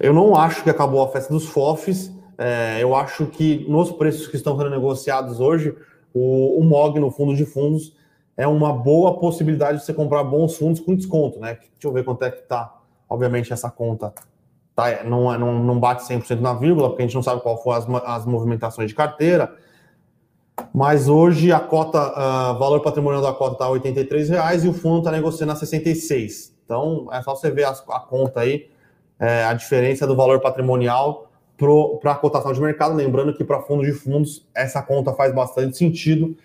eu não acho que acabou a festa dos FOFs. É, eu acho que nos preços que estão sendo negociados hoje, o, o MOG no fundo de fundos é uma boa possibilidade de você comprar bons fundos com desconto, né? Deixa eu ver quanto é que tá. Obviamente, essa conta tá, não, não, não bate 100% na vírgula, porque a gente não sabe qual foram as, as movimentações de carteira. Mas hoje a cota, uh, valor patrimonial da cota está 83 reais e o fundo está negociando a 66. Então é só você ver a, a conta aí, é, a diferença do valor patrimonial para a cotação de mercado. Lembrando que para fundo de fundos essa conta faz bastante sentido,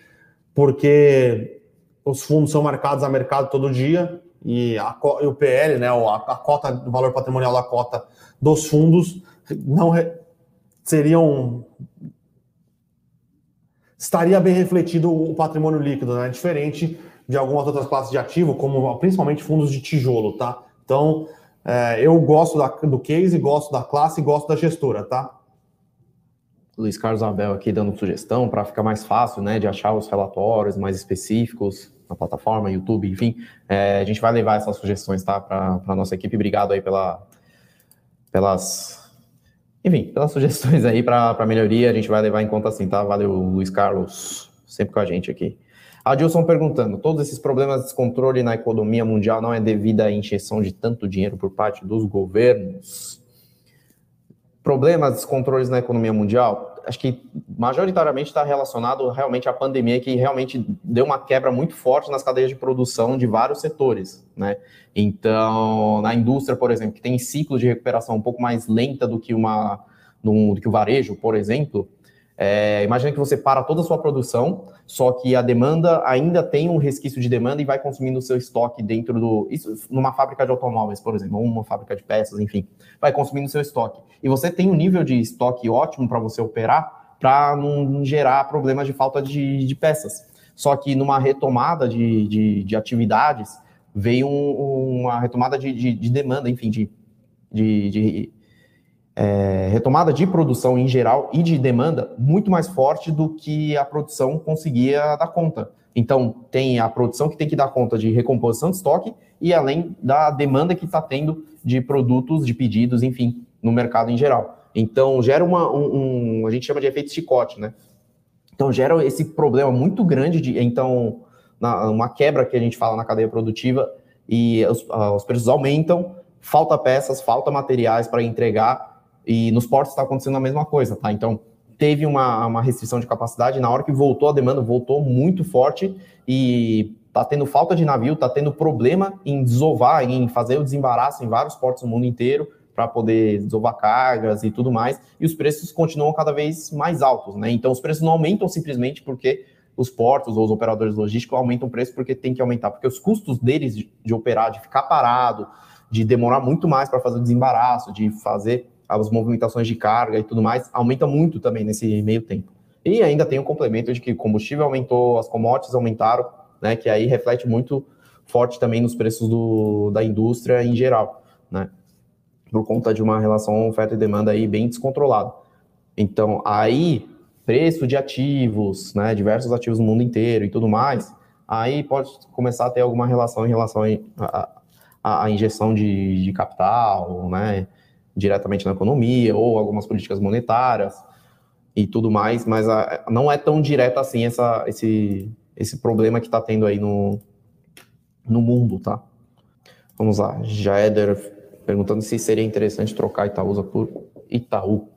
porque os fundos são marcados a mercado todo dia e, a, e o PL, né, a, a cota, o valor patrimonial da cota dos fundos não re, seriam estaria bem refletido o patrimônio líquido, né? Diferente de algumas outras classes de ativo, como principalmente fundos de tijolo, tá? Então, é, eu gosto da, do case, gosto da classe gosto da gestora, tá? Luiz Carlos Abel aqui dando sugestão para ficar mais fácil, né, de achar os relatórios mais específicos na plataforma, YouTube, enfim. É, a gente vai levar essas sugestões, tá, para a nossa equipe. Obrigado aí pela, pelas, enfim, pelas sugestões aí para melhoria. A gente vai levar em conta assim, tá? Valeu, Luiz Carlos, sempre com a gente aqui. Adilson perguntando: todos esses problemas de descontrole na economia mundial não é devido à injeção de tanto dinheiro por parte dos governos? Problemas, descontroles na economia mundial? Acho que majoritariamente está relacionado realmente à pandemia, que realmente deu uma quebra muito forte nas cadeias de produção de vários setores, né? Então, na indústria, por exemplo, que tem ciclo de recuperação um pouco mais lenta do que uma do que o varejo, por exemplo, é, imagina que você para toda a sua produção, só que a demanda ainda tem um resquício de demanda e vai consumindo o seu estoque dentro do. Isso numa fábrica de automóveis, por exemplo, ou uma fábrica de peças, enfim, vai consumindo o seu estoque. E você tem um nível de estoque ótimo para você operar para não gerar problemas de falta de, de, peças. Só que numa retomada de, de, de atividades, veio um, uma retomada de, de, demanda, enfim, de, de é, retomada de produção em geral e de demanda muito mais forte do que a produção conseguia dar conta. Então, tem a produção que tem que dar conta de recomposição de estoque e além da demanda que está tendo de produtos, de pedidos, enfim, no mercado em geral. Então, gera uma, um, um, a gente chama de efeito chicote, né? Então, gera esse problema muito grande de, então, na, uma quebra que a gente fala na cadeia produtiva e os, uh, os preços aumentam, falta peças, falta materiais para entregar e nos portos está acontecendo a mesma coisa, tá? Então, teve uma, uma restrição de capacidade, na hora que voltou a demanda, voltou muito forte e tá tendo falta de navio, tá tendo problema em desovar, em fazer o desembaraço em vários portos no mundo inteiro para poder desovar cargas e tudo mais, e os preços continuam cada vez mais altos, né? Então os preços não aumentam simplesmente porque os portos ou os operadores logísticos aumentam o preço porque tem que aumentar, porque os custos deles de, de operar, de ficar parado, de demorar muito mais para fazer o desembaraço, de fazer as movimentações de carga e tudo mais, aumenta muito também nesse meio tempo. E ainda tem o complemento de que combustível aumentou, as commodities aumentaram, né, que aí reflete muito forte também nos preços do, da indústria em geral, né, por conta de uma relação oferta e demanda aí bem descontrolada. Então, aí, preço de ativos, né, diversos ativos no mundo inteiro e tudo mais, aí pode começar a ter alguma relação em relação à injeção de, de capital, né, diretamente na economia, ou algumas políticas monetárias e tudo mais, mas a, não é tão direto assim essa, esse, esse problema que está tendo aí no, no mundo, tá? Vamos lá, Jaeder perguntando se seria interessante trocar Itaúsa por Itaú.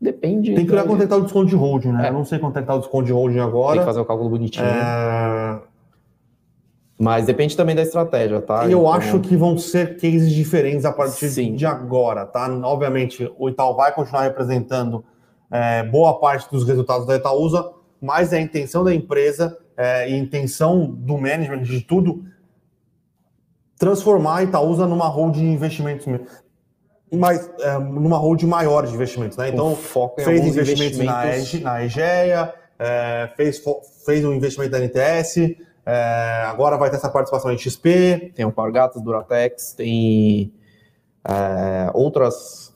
Depende. Tem que olhar quanto é que tá o desconto de holding, né? É. Eu não sei quanto é que tá o desconto de holding agora. Tem que fazer o cálculo bonitinho. É... Mas depende também da estratégia, tá? Eu então... acho que vão ser cases diferentes a partir Sim. de agora, tá? Obviamente, o Itaú vai continuar representando é, boa parte dos resultados da Itaúsa, mas é a intenção da empresa é, e intenção do management de tudo transformar a Itaúsa numa holding de investimentos mais, é, numa holding maior de investimentos, né? Então, fez investimentos, investimentos, na, na Egea, é, fez, fez um investimento da NTS, é, agora vai ter essa participação em XP. Tem o Pargatas, Duratex, tem é, outras.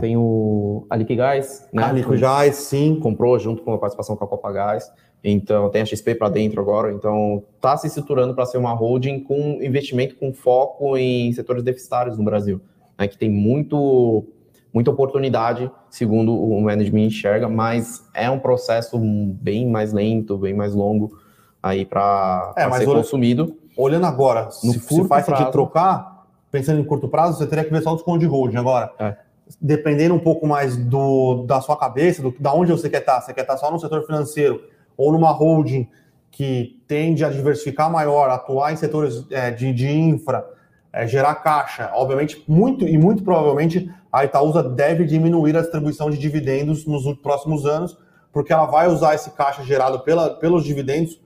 Tem o a Liquigás, né? A Liquigás, sim. Comprou junto com a participação com a Copa Gás. Então, tem a XP para dentro agora. Então, está se estruturando para ser uma holding com investimento com foco em setores deficitários no Brasil, né, que tem muito, muita oportunidade, segundo o management enxerga, mas é um processo bem mais lento, bem mais longo aí para é, ser olhando, consumido. Olhando agora, no se, se faz prazo, de trocar, pensando em curto prazo, você teria que ver só o desconto de holding agora. É. Dependendo um pouco mais do, da sua cabeça, do, da onde você quer estar, você quer estar só no setor financeiro ou numa holding que tende a diversificar maior, atuar em setores é, de, de infra, é, gerar caixa, obviamente, muito e muito provavelmente a Itaúsa deve diminuir a distribuição de dividendos nos próximos anos, porque ela vai usar esse caixa gerado pela, pelos dividendos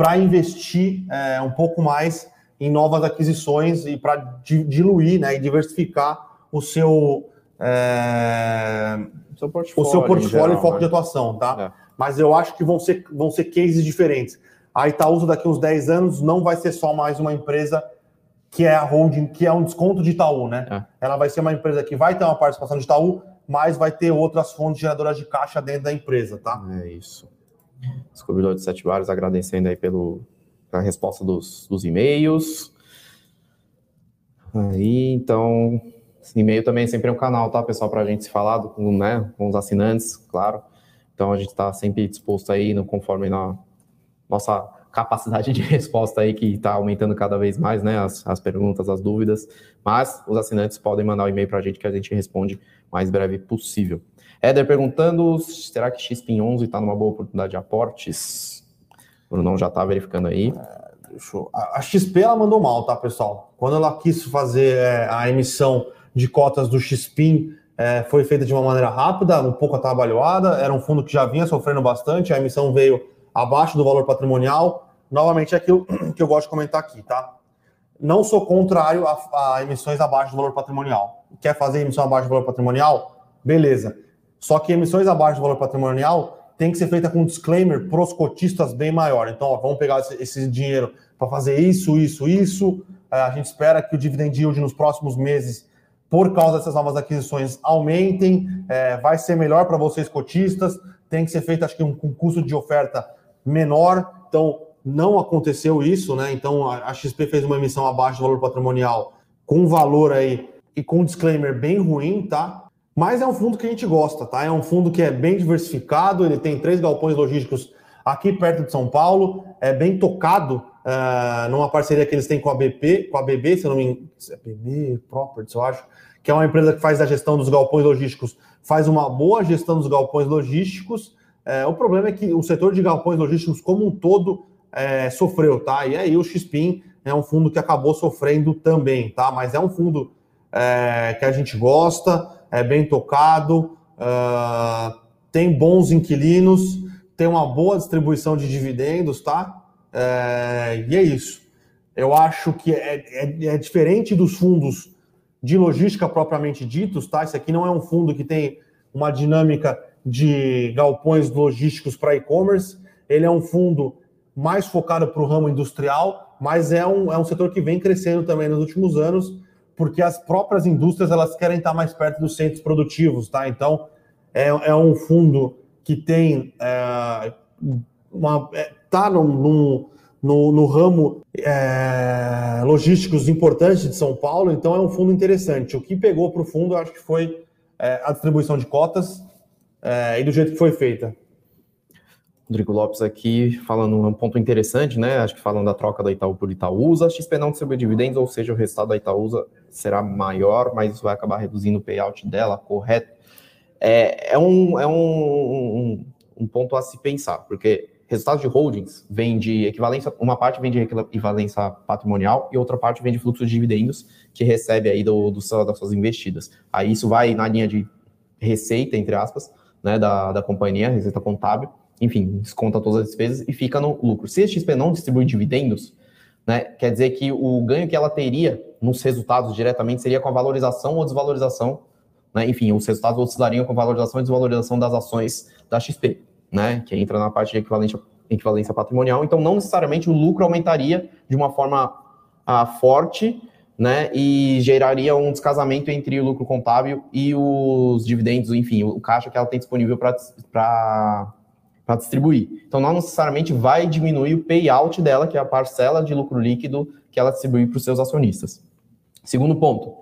para investir é, um pouco mais em novas aquisições e para diluir né, e diversificar o seu, é, seu portfólio, o seu portfólio e foco né? de atuação, tá? É mas eu acho que vão ser, vão ser cases diferentes. A Itaúsa, daqui uns 10 anos, não vai ser só mais uma empresa que é a holding, que é um desconto de Itaú, né? É. Ela vai ser uma empresa que vai ter uma participação de Itaú, mas vai ter outras fontes geradoras de caixa dentro da empresa, tá? É isso. Descobridor de Sete Bares agradecendo aí pelo, pela resposta dos, dos e-mails. Aí, então, e-mail também é sempre um canal, tá, pessoal, para a gente se falar com, né, com os assinantes, claro. Então a gente está sempre disposto aí, no, conforme na nossa capacidade de resposta aí, que está aumentando cada vez mais, né? As, as perguntas, as dúvidas. Mas os assinantes podem mandar o um e-mail para a gente que a gente responde o mais breve possível. Éder perguntando: será que XPIN 11 está numa boa oportunidade de aportes? O Brunão já está verificando aí. É, a XP ela mandou mal, tá, pessoal? Quando ela quis fazer é, a emissão de cotas do XPIN é, foi feita de uma maneira rápida, um pouco atabalhoada, era um fundo que já vinha sofrendo bastante, a emissão veio abaixo do valor patrimonial. Novamente, é aquilo <clears throat> que eu gosto de comentar aqui, tá? Não sou contrário a, a emissões abaixo do valor patrimonial. Quer fazer emissão abaixo do valor patrimonial? Beleza. Só que emissões abaixo do valor patrimonial tem que ser feita com um disclaimer para os cotistas bem maior. Então, ó, vamos pegar esse, esse dinheiro para fazer isso, isso, isso. É, a gente espera que o dividend yield nos próximos meses por causa dessas novas aquisições, aumentem, é, vai ser melhor para vocês cotistas, tem que ser feito, acho que, um, custo de oferta menor. Então, não aconteceu isso, né? Então, a, a XP fez uma emissão abaixo do valor patrimonial, com valor aí e com um disclaimer bem ruim, tá? Mas é um fundo que a gente gosta, tá? É um fundo que é bem diversificado, ele tem três galpões logísticos aqui perto de São Paulo, é bem tocado uh, numa parceria que eles têm com a BP, com a BB, se não me engano, é BB Properties, eu acho, que é uma empresa que faz a gestão dos galpões logísticos, faz uma boa gestão dos galpões logísticos. É, o problema é que o setor de galpões logísticos como um todo é, sofreu, tá? E aí o XPIN é um fundo que acabou sofrendo também, tá? Mas é um fundo que a gente gosta, é bem tocado, uh, tem bons inquilinos, tem uma boa distribuição de dividendos, tá? É, e é isso. Eu acho que é, é, é, diferente dos fundos de logística propriamente ditos, tá? Esse aqui não é um fundo que tem uma dinâmica de galpões logísticos para e-commerce. Ele é um fundo mais focado para o ramo industrial, mas é um, é um setor que vem crescendo também nos últimos anos, porque as próprias indústrias elas querem estar mais perto dos centros produtivos, tá? Então é, é um fundo que tem é, uma, é, está no, no, ramo é, logísticos importantes de São Paulo, então é um fundo interessante. O que pegou para o fundo, acho que foi é, a distribuição de cotas é, e do jeito que foi feita. Rodrigo Lopes aqui falando um ponto interessante, né? Acho que falando da troca da Itaú por Itaúsa, a XP não distribui dividendos, ou seja, o resultado da Itaúsa será maior, mas isso vai acabar reduzindo o payout dela, correto? É, é, um, é um, um, um ponto a se pensar, porque resultados de holdings vem de equivalência, uma parte vem de equivalência patrimonial e outra parte vem de fluxo de dividendos que recebe aí do, do das suas investidas. Aí isso vai na linha de receita, entre aspas, né, da, da companhia, receita contábil, enfim, desconta todas as despesas e fica no lucro. Se a XP não distribui dividendos, né, quer dizer que o ganho que ela teria nos resultados diretamente seria com a valorização ou desvalorização, né, enfim, os resultados oscilariam com a valorização e desvalorização das ações da XP, né, que entra na parte de equivalência, equivalência patrimonial. Então, não necessariamente o lucro aumentaria de uma forma ah, forte, né, e geraria um descasamento entre o lucro contábil e os dividendos, enfim, o caixa que ela tem disponível para para distribuir. Então, não necessariamente vai diminuir o payout dela, que é a parcela de lucro líquido que ela distribui para os seus acionistas. Segundo ponto,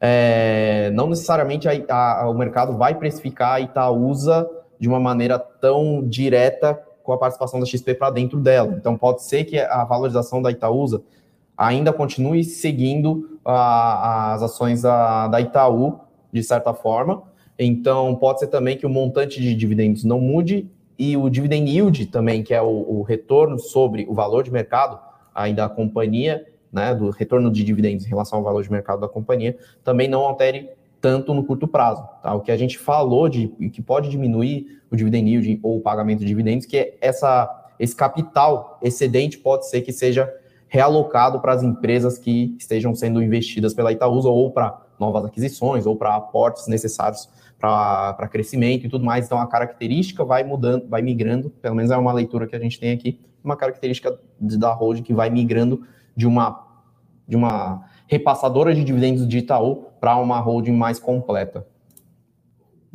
é, não necessariamente a, a, o mercado vai precificar a Itaúsa de uma maneira tão direta com a participação da XP para dentro dela. Então, pode ser que a valorização da Itaúsa ainda continue seguindo a, as ações da, da Itaú, de certa forma. Então, pode ser também que o montante de dividendos não mude e o dividend yield também, que é o, o retorno sobre o valor de mercado aí da companhia, né, do retorno de dividendos em relação ao valor de mercado da companhia, também não altere tanto no curto prazo. Tá? O que a gente falou de que pode diminuir o dividend yield ou o pagamento de dividendos, que é essa, esse capital excedente pode ser que seja realocado para as empresas que estejam sendo investidas pela Itaúsa ou para novas aquisições ou para aportes necessários para crescimento e tudo mais. Então a característica vai mudando, vai migrando, pelo menos é uma leitura que a gente tem aqui, uma característica da holding que vai migrando de uma de uma repassadora de dividendos de Itaú para uma holding mais completa.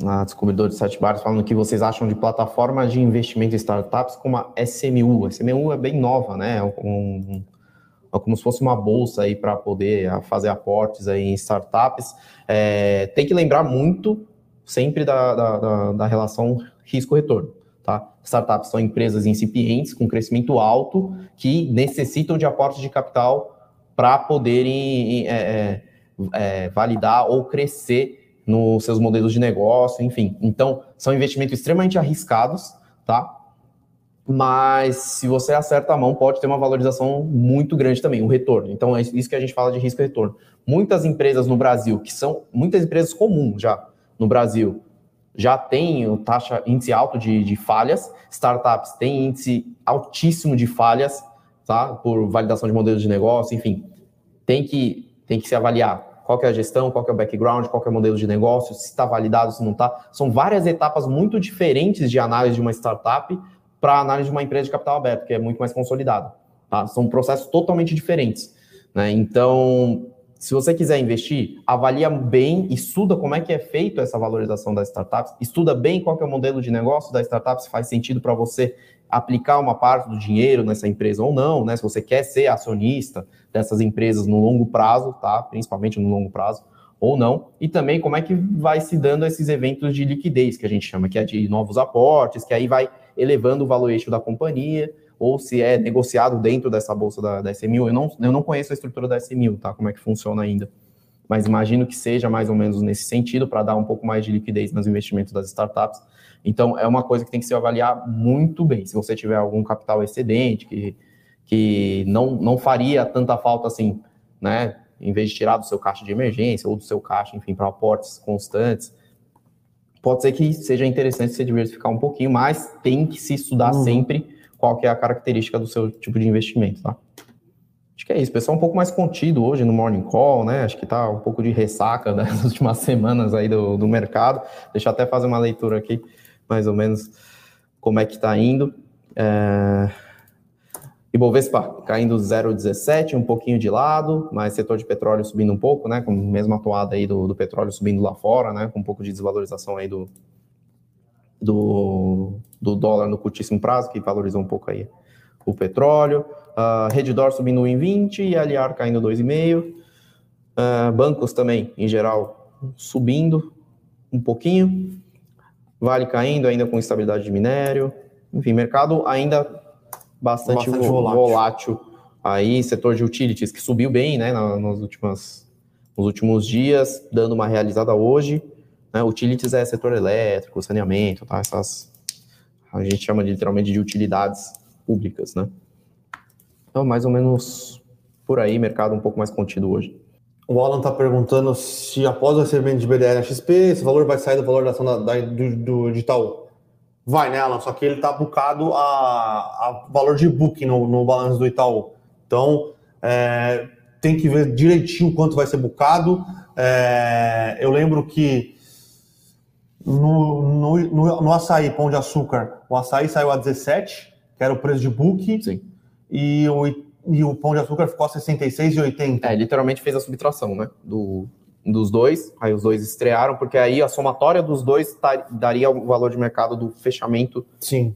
A descobridor de sete bares falando que vocês acham de plataformas de investimento em startups como a SMU. A SMU é bem nova, né? É um, é como se fosse uma bolsa aí para poder fazer aportes aí em startups. É, tem que lembrar muito sempre da, da, da, da relação risco-retorno. Tá? Startups são empresas incipientes, com crescimento alto, que necessitam de aportes de capital para poderem é, é, é, validar ou crescer nos seus modelos de negócio, enfim. Então, são investimentos extremamente arriscados, tá? Mas se você acerta a mão, pode ter uma valorização muito grande também, o retorno. Então, é isso que a gente fala de risco retorno. Muitas empresas no Brasil, que são muitas empresas comuns já, no Brasil já tem taxa, índice alto de, de falhas, startups têm índice altíssimo de falhas, tá? Por validação de modelos de negócio, enfim. Tem que, tem que se avaliar qual é a gestão, qual é o background, qual é o modelo de negócio, se está validado, se não está. São várias etapas muito diferentes de análise de uma startup para análise de uma empresa de capital aberto, que é muito mais consolidada. Tá? São processos totalmente diferentes. Né? Então, se você quiser investir, avalia bem, estuda como é que é feito essa valorização das startups, estuda bem qual é o modelo de negócio da startup, se faz sentido para você aplicar uma parte do dinheiro nessa empresa ou não, né? Se você quer ser acionista dessas empresas no longo prazo, tá? Principalmente no longo prazo, ou não, e também como é que vai se dando esses eventos de liquidez, que a gente chama, que é de novos aportes, que aí vai elevando o valuation da companhia, ou se é negociado dentro dessa bolsa da, da SMU. Eu não, eu não conheço a estrutura da SMU, tá? Como é que funciona ainda. Mas imagino que seja mais ou menos nesse sentido, para dar um pouco mais de liquidez nos investimentos das startups. Então, é uma coisa que tem que se avaliar muito bem. Se você tiver algum capital excedente, que, que não, não faria tanta falta assim, né? Em vez de tirar do seu caixa de emergência ou do seu caixa, enfim, para aportes constantes, pode ser que seja interessante você diversificar um pouquinho, mas tem que se estudar uhum. sempre qual que é a característica do seu tipo de investimento, tá? Acho que é isso. Pessoal um pouco mais contido hoje no Morning Call, né? Acho que tá um pouco de ressaca né, <laughs> nas últimas semanas aí do, do mercado. Deixa eu até fazer uma leitura aqui, mais ou menos, como é que tá indo. É... Ibovespa caindo 0,17, um pouquinho de lado, mas setor de petróleo subindo um pouco, né? Com a mesma atuada aí do, do petróleo subindo lá fora, né? Com um pouco de desvalorização aí do, do, do dólar no curtíssimo prazo, que valorizou um pouco aí o petróleo. Uh, Redditor subindo 1,20 e Aliar caindo 2,5. Uh, ah, bancos também, em geral, subindo um pouquinho. Vale caindo ainda com estabilidade de minério. Enfim, mercado ainda bastante, bastante volátil. volátil. Aí, setor de utilities que subiu bem, né, nas últimas, nos últimos dias, dando uma realizada hoje. Né? Utilities é setor elétrico, saneamento, tá? Essas a gente chama de, literalmente de utilidades públicas, né? Então, mais ou menos por aí, mercado um pouco mais contido hoje. O Alan está perguntando se após o recebimento de BDR na XP, esse valor vai sair do valor da ação da, da, do, do, de Itaú. Vai, né, Alan? Só que ele está bucado a, a valor de book no, no balanço do Itaú. Então, é, tem que ver direitinho quanto vai ser bucado. É, eu lembro que no, no, no, no, açaí, pão de açúcar, o açaí saiu a 17, que era o preço de book. Sim. E o, e o pão de açúcar ficou a 66,80. É, literalmente fez a subtração, né? Do, dos dois, aí os dois estrearam, porque aí a somatória dos dois tá, daria o valor de mercado do fechamento. Sim.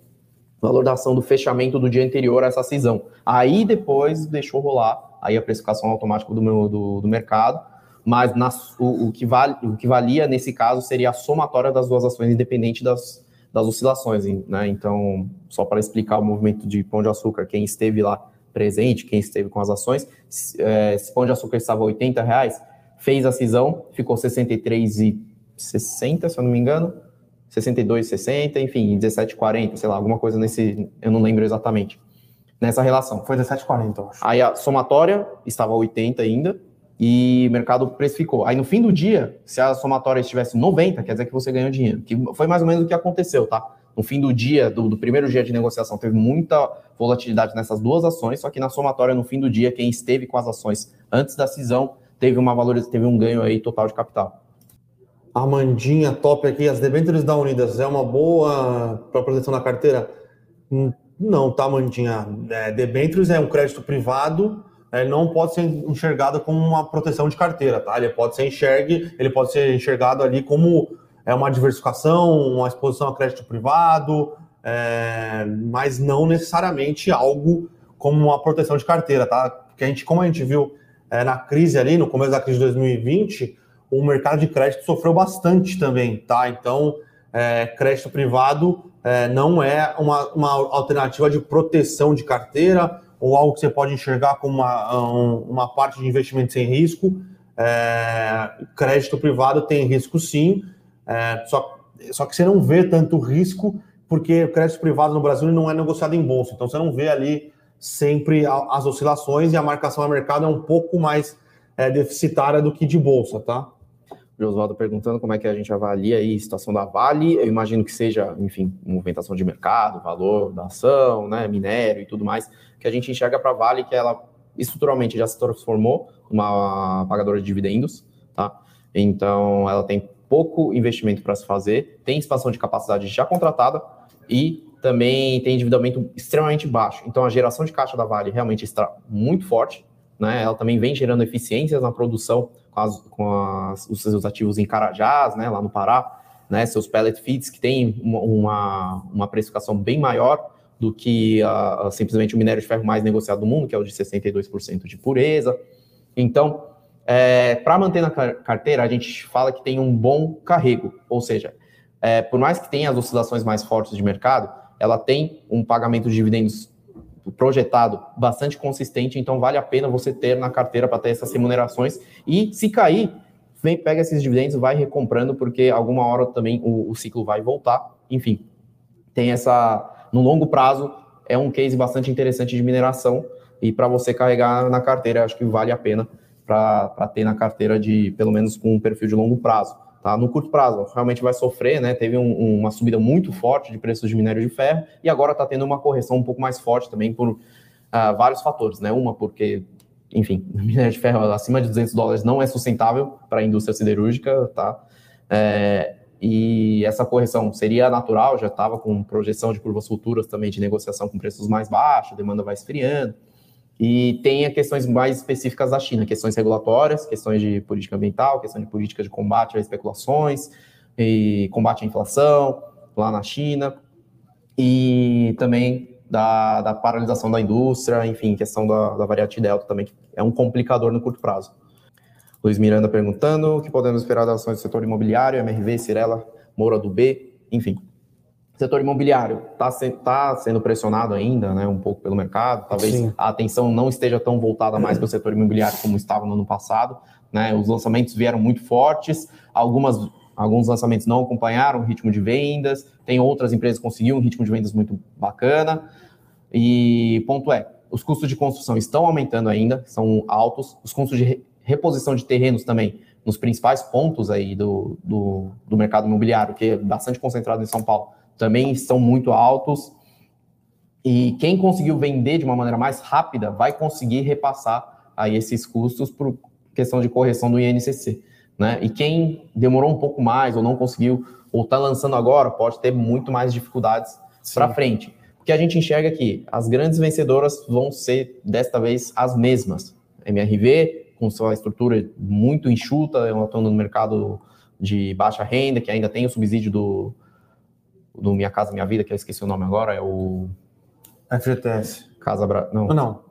Valor da ação do fechamento do dia anterior a essa cisão. Aí depois deixou rolar aí a precificação automática do, meu, do, do mercado, mas o, o, que vale, o que valia nesse caso seria a somatória das duas ações, independente das, das oscilações. Né? Então, só para explicar o movimento de Pão de Açúcar, quem esteve lá presente, quem esteve com as ações, é, se Pão de Açúcar estava 80 reais, fez a cisão, ficou 63,60, se eu não me engano, 62,60, enfim, 17,40, sei lá, alguma coisa nesse, eu não lembro exatamente nessa relação. Foi 17,40, eu acho. Aí a somatória estava 80 ainda e o mercado precificou. Aí no fim do dia, se a somatória estivesse 90, quer dizer que você ganhou dinheiro. Que foi mais ou menos o que aconteceu, tá? No fim do dia, do, do primeiro dia de negociação, teve muita volatilidade nessas duas ações, só que na somatória, no fim do dia, quem esteve com as ações antes da cisão teve uma valorização, teve um ganho aí total de capital. Armandinha, top aqui. As debêntures da Unidas é uma boa para proteção da carteira? Hum, não, tá, Mandinha. É, debêntures é um crédito privado, ele não pode ser enxergado como uma proteção de carteira, tá? Ele pode ser enxergue, ele pode ser enxergado ali como é uma diversificação, uma exposição a crédito privado, é, mas não necessariamente algo como uma proteção de carteira, tá? Porque a gente, como a gente viu é, na crise ali, no começo da crise de 2020, o mercado de crédito sofreu bastante também, tá? Então, é, crédito privado é, não é uma, uma alternativa de proteção de carteira ou algo que você pode enxergar como uma, uma parte de investimento sem risco. É, crédito privado tem risco sim, é, só, só que você não vê tanto risco porque o crédito privado no Brasil não é negociado em bolsa, então você não vê ali sempre as oscilações e a marcação a mercado é um pouco mais é, deficitária do que de bolsa, tá? Oswaldo perguntando como é que a gente avalia aí a situação da Vale. Eu imagino que seja, enfim, movimentação de mercado, valor da ação, né, minério e tudo mais, que a gente enxerga para a Vale que ela estruturalmente já se transformou uma pagadora de dividendos, tá? Então, ela tem pouco investimento para se fazer, tem expansão de capacidade já contratada e também tem endividamento extremamente baixo. Então, a geração de caixa da Vale realmente está muito forte, né? Ela também vem gerando eficiências na produção com, as, com as, os seus ativos em Carajás, né, lá no Pará, né, seus pellet feeds que tem uma, uma precificação bem maior do que uh, simplesmente o minério de ferro mais negociado do mundo, que é o de 62% de pureza. Então, é, para manter na carteira, a gente fala que tem um bom carrego, ou seja, é, por mais que tenha as oscilações mais fortes de mercado, ela tem um pagamento de dividendos projetado bastante consistente, então vale a pena você ter na carteira para ter essas remunerações. E se cair, vem, pega esses dividendos, vai recomprando, porque alguma hora também o, o ciclo vai voltar. Enfim, tem essa. No longo prazo, é um case bastante interessante de mineração. E para você carregar na carteira, acho que vale a pena para ter na carteira de pelo menos com um perfil de longo prazo. Tá? No curto prazo, realmente vai sofrer, né? Teve um, uma subida muito forte de preços de minério de ferro e agora está tendo uma correção um pouco mais forte também por uh, vários fatores, né? Uma, porque, enfim, <laughs> minério de ferro acima de 200 dólares não é sustentável para a indústria siderúrgica, tá? É, e essa correção seria natural, já estava com projeção de curvas futuras também de negociação com preços mais baixos, demanda vai esfriando. E tem questões mais específicas da China, questões regulatórias, questões de política ambiental, questões de política de combate às especulações e combate à inflação lá na China. E também da, da paralisação da indústria, enfim, questão da, da variante delta também, que é um complicador no curto prazo. Luiz Miranda perguntando o que podemos esperar das ações do setor imobiliário, MRV, Cirela, Moura do B, enfim setor imobiliário está se, tá sendo pressionado ainda, né, um pouco pelo mercado. Talvez Sim. a atenção não esteja tão voltada mais para o setor imobiliário como estava no ano passado. Né? Os lançamentos vieram muito fortes, algumas, alguns lançamentos não acompanharam o ritmo de vendas, tem outras empresas que conseguiram um ritmo de vendas muito bacana. E ponto é, os custos de construção estão aumentando ainda, são altos, os custos de reposição de terrenos também nos principais pontos aí do, do, do mercado imobiliário, que é bastante concentrado em São Paulo, também estão muito altos. E quem conseguiu vender de uma maneira mais rápida vai conseguir repassar aí esses custos por questão de correção do INCC. Né? E quem demorou um pouco mais ou não conseguiu, ou está lançando agora, pode ter muito mais dificuldades para frente. O que a gente enxerga aqui, as grandes vencedoras vão ser, desta vez, as mesmas. MRV, com sua estrutura muito enxuta, atuando no mercado de baixa renda, que ainda tem o subsídio do, do Minha Casa Minha Vida, que eu esqueci o nome agora, é o... FGTS. Casa Bra... Não. Não.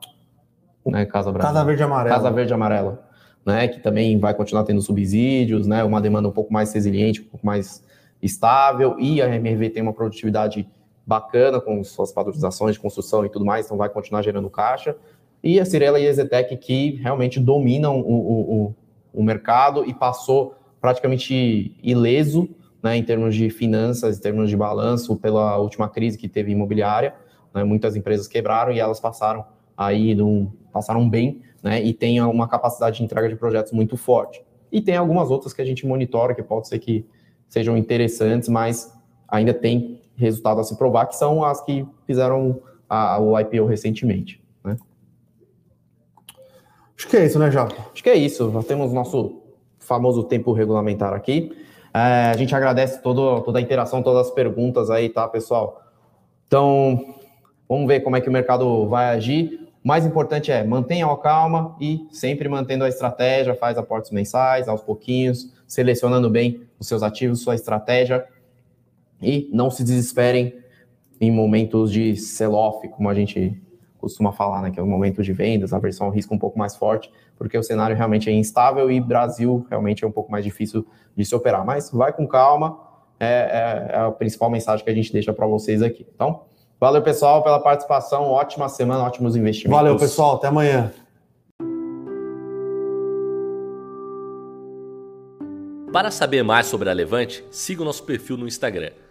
Não é Casa Brasil. Casa Verde Amarela. Casa Verde Amarela, né? Que também vai continuar tendo subsídios, né? Uma demanda um pouco mais resiliente, um pouco mais estável, e a MRV tem uma produtividade bacana com suas padronizações de construção e tudo mais, então vai continuar gerando caixa. E a Cirela e a Ezetec que realmente dominam o, o, o, o mercado e passou praticamente ileso né, em termos de finanças, em termos de balanço, pela última crise que teve imobiliária. Né, muitas empresas quebraram e elas passaram aí num, passaram bem né, e tem uma capacidade de entrega de projetos muito forte. E tem algumas outras que a gente monitora, que pode ser que sejam interessantes, mas ainda tem resultado a se provar, que são as que fizeram a, o IPO recentemente. Né? Acho que é isso, né, Jaco? Acho que é isso. Nós temos nosso famoso tempo regulamentar aqui. É, a gente agradece todo, toda a interação, todas as perguntas aí, tá, pessoal? Então, vamos ver como é que o mercado vai agir. O mais importante é mantenha a calma e sempre mantendo a estratégia, faz aportes mensais, aos pouquinhos, selecionando bem os seus ativos, sua estratégia e não se desesperem em momentos de sell-off, como a gente costuma falar, né, que é o momento de vendas, a versão risco um pouco mais forte, porque o cenário realmente é instável e Brasil realmente é um pouco mais difícil de se operar. Mas vai com calma, é, é, é a principal mensagem que a gente deixa para vocês aqui. Então, valeu pessoal pela participação, ótima semana, ótimos investimentos. Valeu pessoal, até amanhã. Para saber mais sobre a Levante, siga o nosso perfil no Instagram